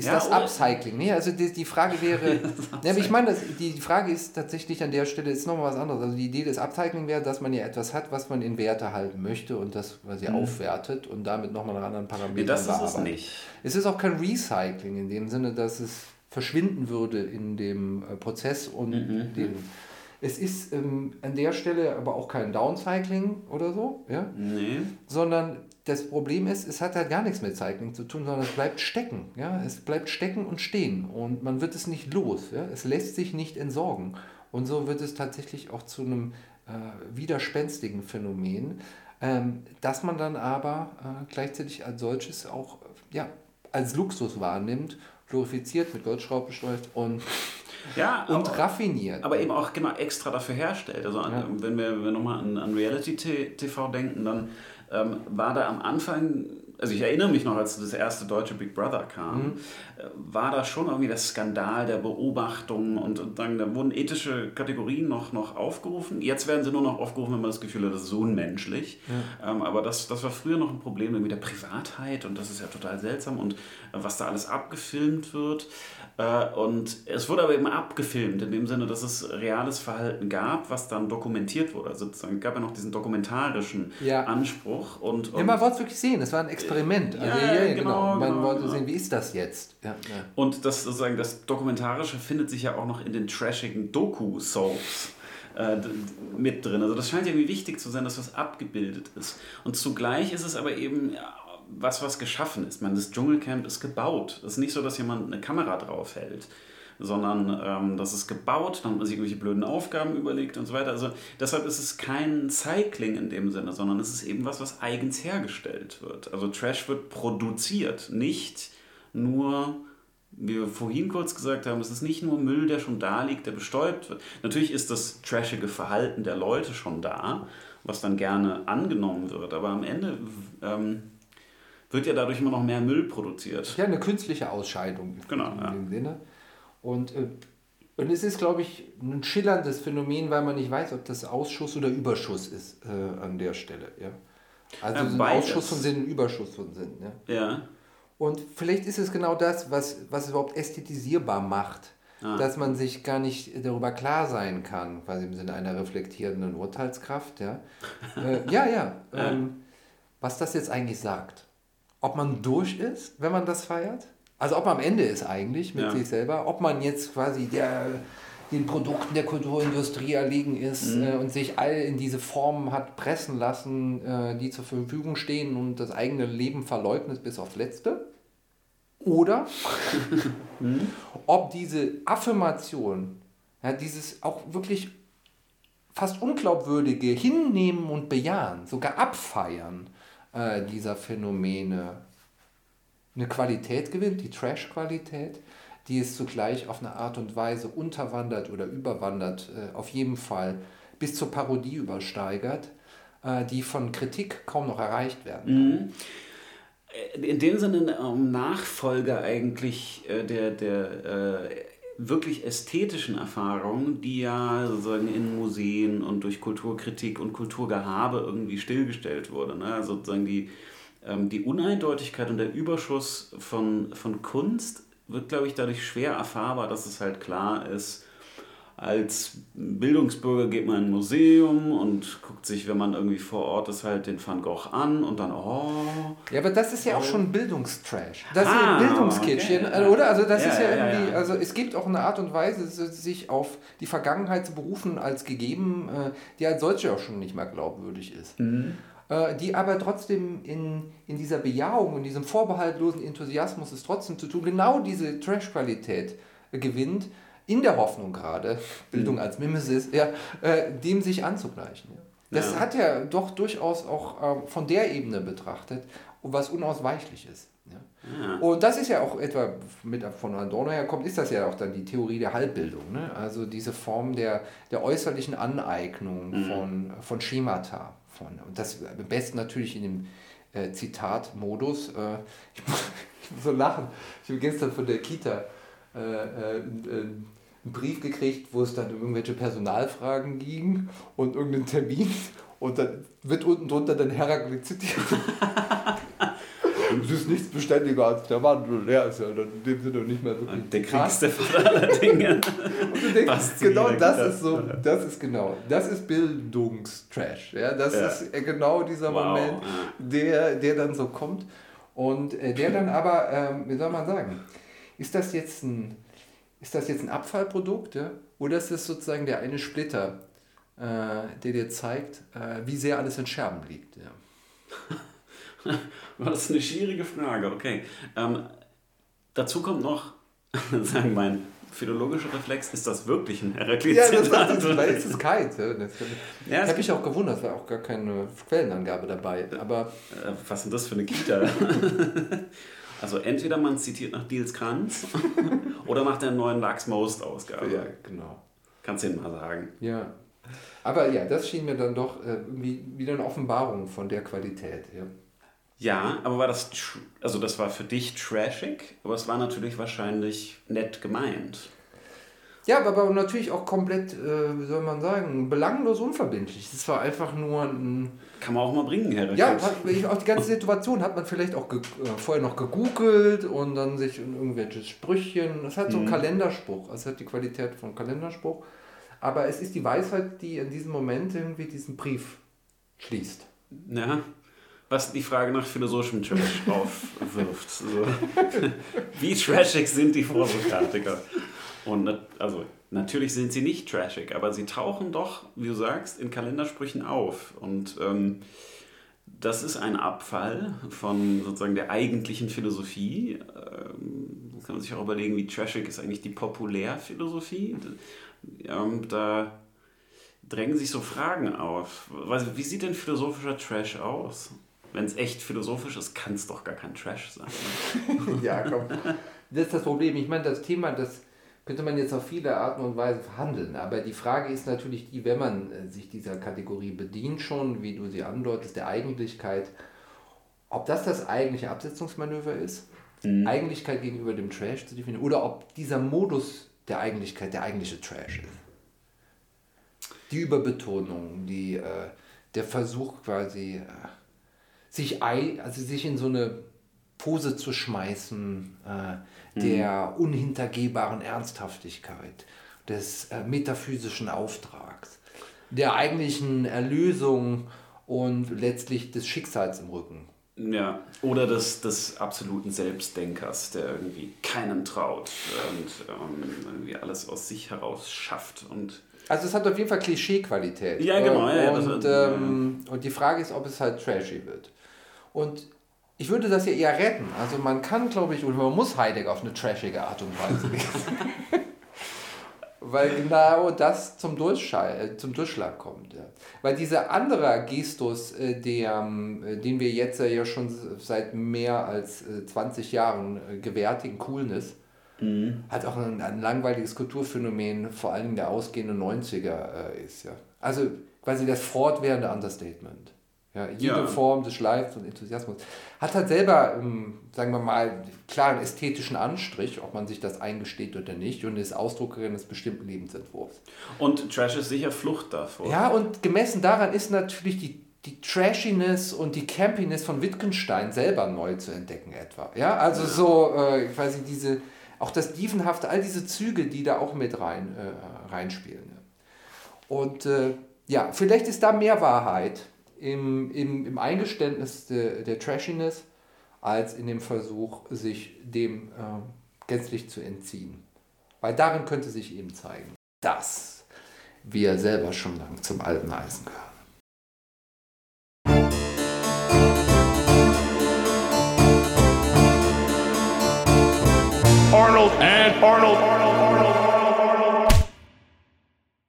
ist ja, das Upcycling? Nee, also die, die Frage wäre, ja, ich meine, die, Frage ist tatsächlich an der Stelle ist nochmal was anderes. Also die Idee des Upcycling wäre, dass man ja etwas hat, was man in Werte halten möchte und das quasi mhm. aufwertet und damit nochmal einen anderen Parameter nee, das bearbeitet. ist es nicht. Es ist auch kein Recycling in dem Sinne, dass es verschwinden würde in dem äh, Prozess und mhm. dem es ist ähm, an der Stelle aber auch kein Downcycling oder so, ja? Nee. Sondern das Problem ist, es hat halt gar nichts mit Cycling zu tun, sondern es bleibt stecken. Ja? Es bleibt stecken und stehen und man wird es nicht los. Ja? Es lässt sich nicht entsorgen. Und so wird es tatsächlich auch zu einem äh, widerspenstigen Phänomen, ähm, das man dann aber äh, gleichzeitig als solches auch ja, als Luxus wahrnimmt, glorifiziert, mit Goldschraub bestreift und ja, und aber, raffiniert. Aber eben auch genau extra dafür herstellt. Also ja. wenn wir, wir nochmal an, an Reality-TV denken, dann ähm, war da am Anfang, also ich erinnere mich noch, als das erste deutsche Big Brother kam, mhm. Äh, war da schon irgendwie der Skandal der Beobachtung und, und dann da wurden ethische Kategorien noch, noch aufgerufen. Jetzt werden sie nur noch aufgerufen, wenn man das Gefühl hat, das ist so unmenschlich. Ja. Ähm, aber das, das war früher noch ein Problem mit der Privatheit und das ist ja total seltsam und äh, was da alles abgefilmt wird. Äh, und es wurde aber eben abgefilmt, in dem Sinne, dass es reales Verhalten gab, was dann dokumentiert wurde. Also es gab ja noch diesen dokumentarischen ja. Anspruch. Und, und ja, man wollte es wirklich sehen. Es war ein Experiment. Experiment. Also, ja, ja, genau, genau. Man genau, wollte genau. sehen, wie ist das jetzt? Ja, ja. Und das sozusagen das Dokumentarische findet sich ja auch noch in den trashigen Doku-Soaps äh, mit drin. Also das scheint irgendwie wichtig zu sein, dass was abgebildet ist. Und zugleich ist es aber eben was, was geschaffen ist. Man, das Dschungelcamp ist gebaut. Es ist nicht so, dass jemand eine Kamera drauf hält sondern ähm, das ist gebaut, dann hat man sich irgendwelche blöden Aufgaben überlegt und so weiter. Also deshalb ist es kein Cycling in dem Sinne, sondern es ist eben was, was eigens hergestellt wird. Also Trash wird produziert, nicht nur wie wir vorhin kurz gesagt haben, es ist nicht nur Müll, der schon da liegt, der bestäubt wird. Natürlich ist das trashige Verhalten der Leute schon da, was dann gerne angenommen wird, aber am Ende ähm, wird ja dadurch immer noch mehr Müll produziert. Ja, eine künstliche Ausscheidung genau, in ja. dem Sinne. Und, äh, und es ist, glaube ich, ein schillerndes Phänomen, weil man nicht weiß, ob das Ausschuss oder Überschuss ist äh, an der Stelle. Ja? Also ja, ein Ausschuss von Sinn, ein Überschuss von Sinn. Ja? ja. Und vielleicht ist es genau das, was, was es überhaupt ästhetisierbar macht. Ah. Dass man sich gar nicht darüber klar sein kann, quasi im Sinne einer reflektierenden Urteilskraft. Ja, äh, ja, ja. Ähm, was das jetzt eigentlich sagt. Ob man durch ist, wenn man das feiert? Also ob man am Ende ist eigentlich mit ja. sich selber, ob man jetzt quasi der, den Produkten der Kulturindustrie erlegen ist mhm. äh, und sich all in diese Formen hat pressen lassen, äh, die zur Verfügung stehen und das eigene Leben verleugnet bis aufs Letzte. Oder mhm. ob diese Affirmation, ja, dieses auch wirklich fast unglaubwürdige Hinnehmen und Bejahen, sogar Abfeiern äh, dieser Phänomene eine Qualität gewinnt, die Trash-Qualität, die es zugleich auf eine Art und Weise unterwandert oder überwandert, äh, auf jeden Fall bis zur Parodie übersteigert, äh, die von Kritik kaum noch erreicht werden kann. Mhm. Äh, in dem Sinne ein Nachfolger eigentlich der, der wirklich ästhetischen Erfahrung, die ja sozusagen in Museen und durch Kulturkritik und Kulturgehabe irgendwie stillgestellt wurde. Ne? Also sozusagen die, ähm, die Uneindeutigkeit und der Überschuss von, von Kunst wird, glaube ich, dadurch schwer erfahrbar, dass es halt klar ist, als Bildungsbürger geht man in ein Museum und guckt sich, wenn man irgendwie vor Ort ist, halt den Van Gogh an und dann, oh. Ja, aber das ist ja auch schon Bildungstrash. Das ah, ist Bildungskitsch, okay. oder? Also das ja, ist ja, ja irgendwie, ja, also es gibt auch eine Art und Weise, sich auf die Vergangenheit zu berufen als gegeben, äh, die als solche auch schon nicht mehr glaubwürdig ist. Mhm. Äh, die aber trotzdem in, in dieser Bejahung, in diesem vorbehaltlosen Enthusiasmus es trotzdem zu tun, genau diese Trash-Qualität gewinnt, in der Hoffnung gerade, Bildung mhm. als Mimesis, ja, äh, dem sich anzugleichen. Ja. Das ja. hat ja doch durchaus auch äh, von der Ebene betrachtet, was unausweichlich ist. Ja. Und das ist ja auch etwa mit von Adorno herkommt, ist das ja auch dann die Theorie der Halbbildung. Ne? Also diese Form der, der äußerlichen Aneignung mhm. von, von Schemata von. Und das am besten natürlich in dem äh, Zitatmodus. Äh, ich, muss, ich, muss, so lachen. Ich habe gestern von der Kita äh, äh einen Brief gekriegt, wo es dann um irgendwelche Personalfragen ging und irgendeinen Termin. Und dann wird unten drunter dann Heraklit zitiert. Es ist nichts beständiger als der Wandel. Ja, ist ja dann in dem Sinne nicht mehr wirklich. Der kriegste von aller Dinge. und du denkst, genau das ist so, das ist genau, das ist Bildungstrash. Ja, das ja. ist genau dieser wow. Moment, der, der dann so kommt. Und äh, der dann aber, ähm, wie soll man sagen, ist das jetzt ein, ist das jetzt ein Abfallprodukt ja? oder ist das sozusagen der eine Splitter, äh, der dir zeigt, äh, wie sehr alles in Scherben liegt? Ja. das ist eine schwierige Frage, okay. Ähm, dazu kommt noch, sagen mein philologischer Reflex, ist das wirklich ein Heraklit? Ja, das, das, das, das ist keins. Ja. Das, ja, habe ich auch gewundert, es war auch gar keine Quellenangabe dabei. Aber äh, was ist denn das für eine Kita? also entweder man zitiert nach Diels Kranz oder nach der neuen Lachs Most Ausgabe. Ja, genau. Kannst du ihn mal sagen. Ja. Aber ja, das schien mir dann doch äh, irgendwie wieder eine Offenbarung von der Qualität. Ja. Ja, aber war das, also das war für dich trashig, aber es war natürlich wahrscheinlich nett gemeint. Ja, aber natürlich auch komplett, äh, wie soll man sagen, belanglos unverbindlich. Es war einfach nur ein. Kann man auch mal bringen, Herr Ja, auch die ganze Situation hat man vielleicht auch äh, vorher noch gegoogelt und dann sich in irgendwelche Sprüchchen. Es hat so einen mhm. Kalenderspruch, es hat die Qualität von Kalenderspruch. Aber es ist die Weisheit, die in diesem Moment irgendwie diesen Brief schließt. Ja. was die Frage nach philosophischem Trash aufwirft. So. Wie trashig sind die Vorsokratiker? Und also natürlich sind sie nicht trashig, aber sie tauchen doch, wie du sagst, in Kalendersprüchen auf. Und ähm, das ist ein Abfall von sozusagen der eigentlichen Philosophie. Ähm, kann man sich auch überlegen, wie trashig ist eigentlich die Populärphilosophie. Ähm, da drängen sich so Fragen auf. Wie sieht denn philosophischer Trash aus? Wenn es echt philosophisch ist, kann es doch gar kein Trash sein. ja, komm. Das ist das Problem. Ich meine, das Thema, das könnte man jetzt auf viele Arten und Weisen verhandeln. Aber die Frage ist natürlich die, wenn man äh, sich dieser Kategorie bedient schon, wie du sie andeutest, der Eigentlichkeit, ob das das eigentliche Absetzungsmanöver ist, mhm. Eigentlichkeit gegenüber dem Trash zu definieren, oder ob dieser Modus der Eigentlichkeit der eigentliche Trash ist. Die Überbetonung, die, äh, der Versuch quasi, äh, sich, also sich in so eine Pose zu schmeißen, äh, der mhm. unhintergehbaren Ernsthaftigkeit, des äh, metaphysischen Auftrags, der eigentlichen Erlösung und letztlich des Schicksals im Rücken. Ja, oder des, des absoluten Selbstdenkers, der irgendwie keinem traut und ähm, irgendwie alles aus sich heraus schafft. Und also es hat auf jeden Fall Klischeequalität. Ja, genau. Ja, und, ähm, und die Frage ist, ob es halt trashy wird. Und ich würde das ja eher retten. Also man kann, glaube ich, oder man muss Heidegger auf eine trashige Art und Weise lesen. Weil genau das zum, Durchschall, äh, zum Durchschlag kommt. Ja. Weil dieser andere Gestus, äh, der, ähm, den wir jetzt ja schon seit mehr als 20 äh, Jahren gewärtigen Coolness, mhm. hat auch ein, ein, langweiliges Kulturphänomen, vor allem der ausgehenden 90er ist. Ja. Also quasi das fortwährende Understatement. Ja, jede ja. Form des Schleifs und Enthusiasmus. Hat halt selber, ähm, sagen wir mal, klaren ästhetischen Anstrich, ob man sich das eingesteht oder nicht, und ist Ausdruck eines bestimmten Lebensentwurfs. Und Trash ist sicher Flucht davor. Ja, und gemessen daran ist natürlich die, die Trashiness und die Campiness von Wittgenstein selber neu zu entdecken, etwa. Ja, also so, äh, quasi diese, auch das Dievenhafte, all diese Züge, die da auch mit rein, äh, reinspielen. Und äh, ja, vielleicht ist da mehr Wahrheit im, im, im Eingeständnis de, der Trashiness als in dem Versuch, sich dem äh, gänzlich zu entziehen. Weil darin könnte sich eben zeigen, dass wir selber schon lang zum alten Eisen gehören. Arnold and Arnold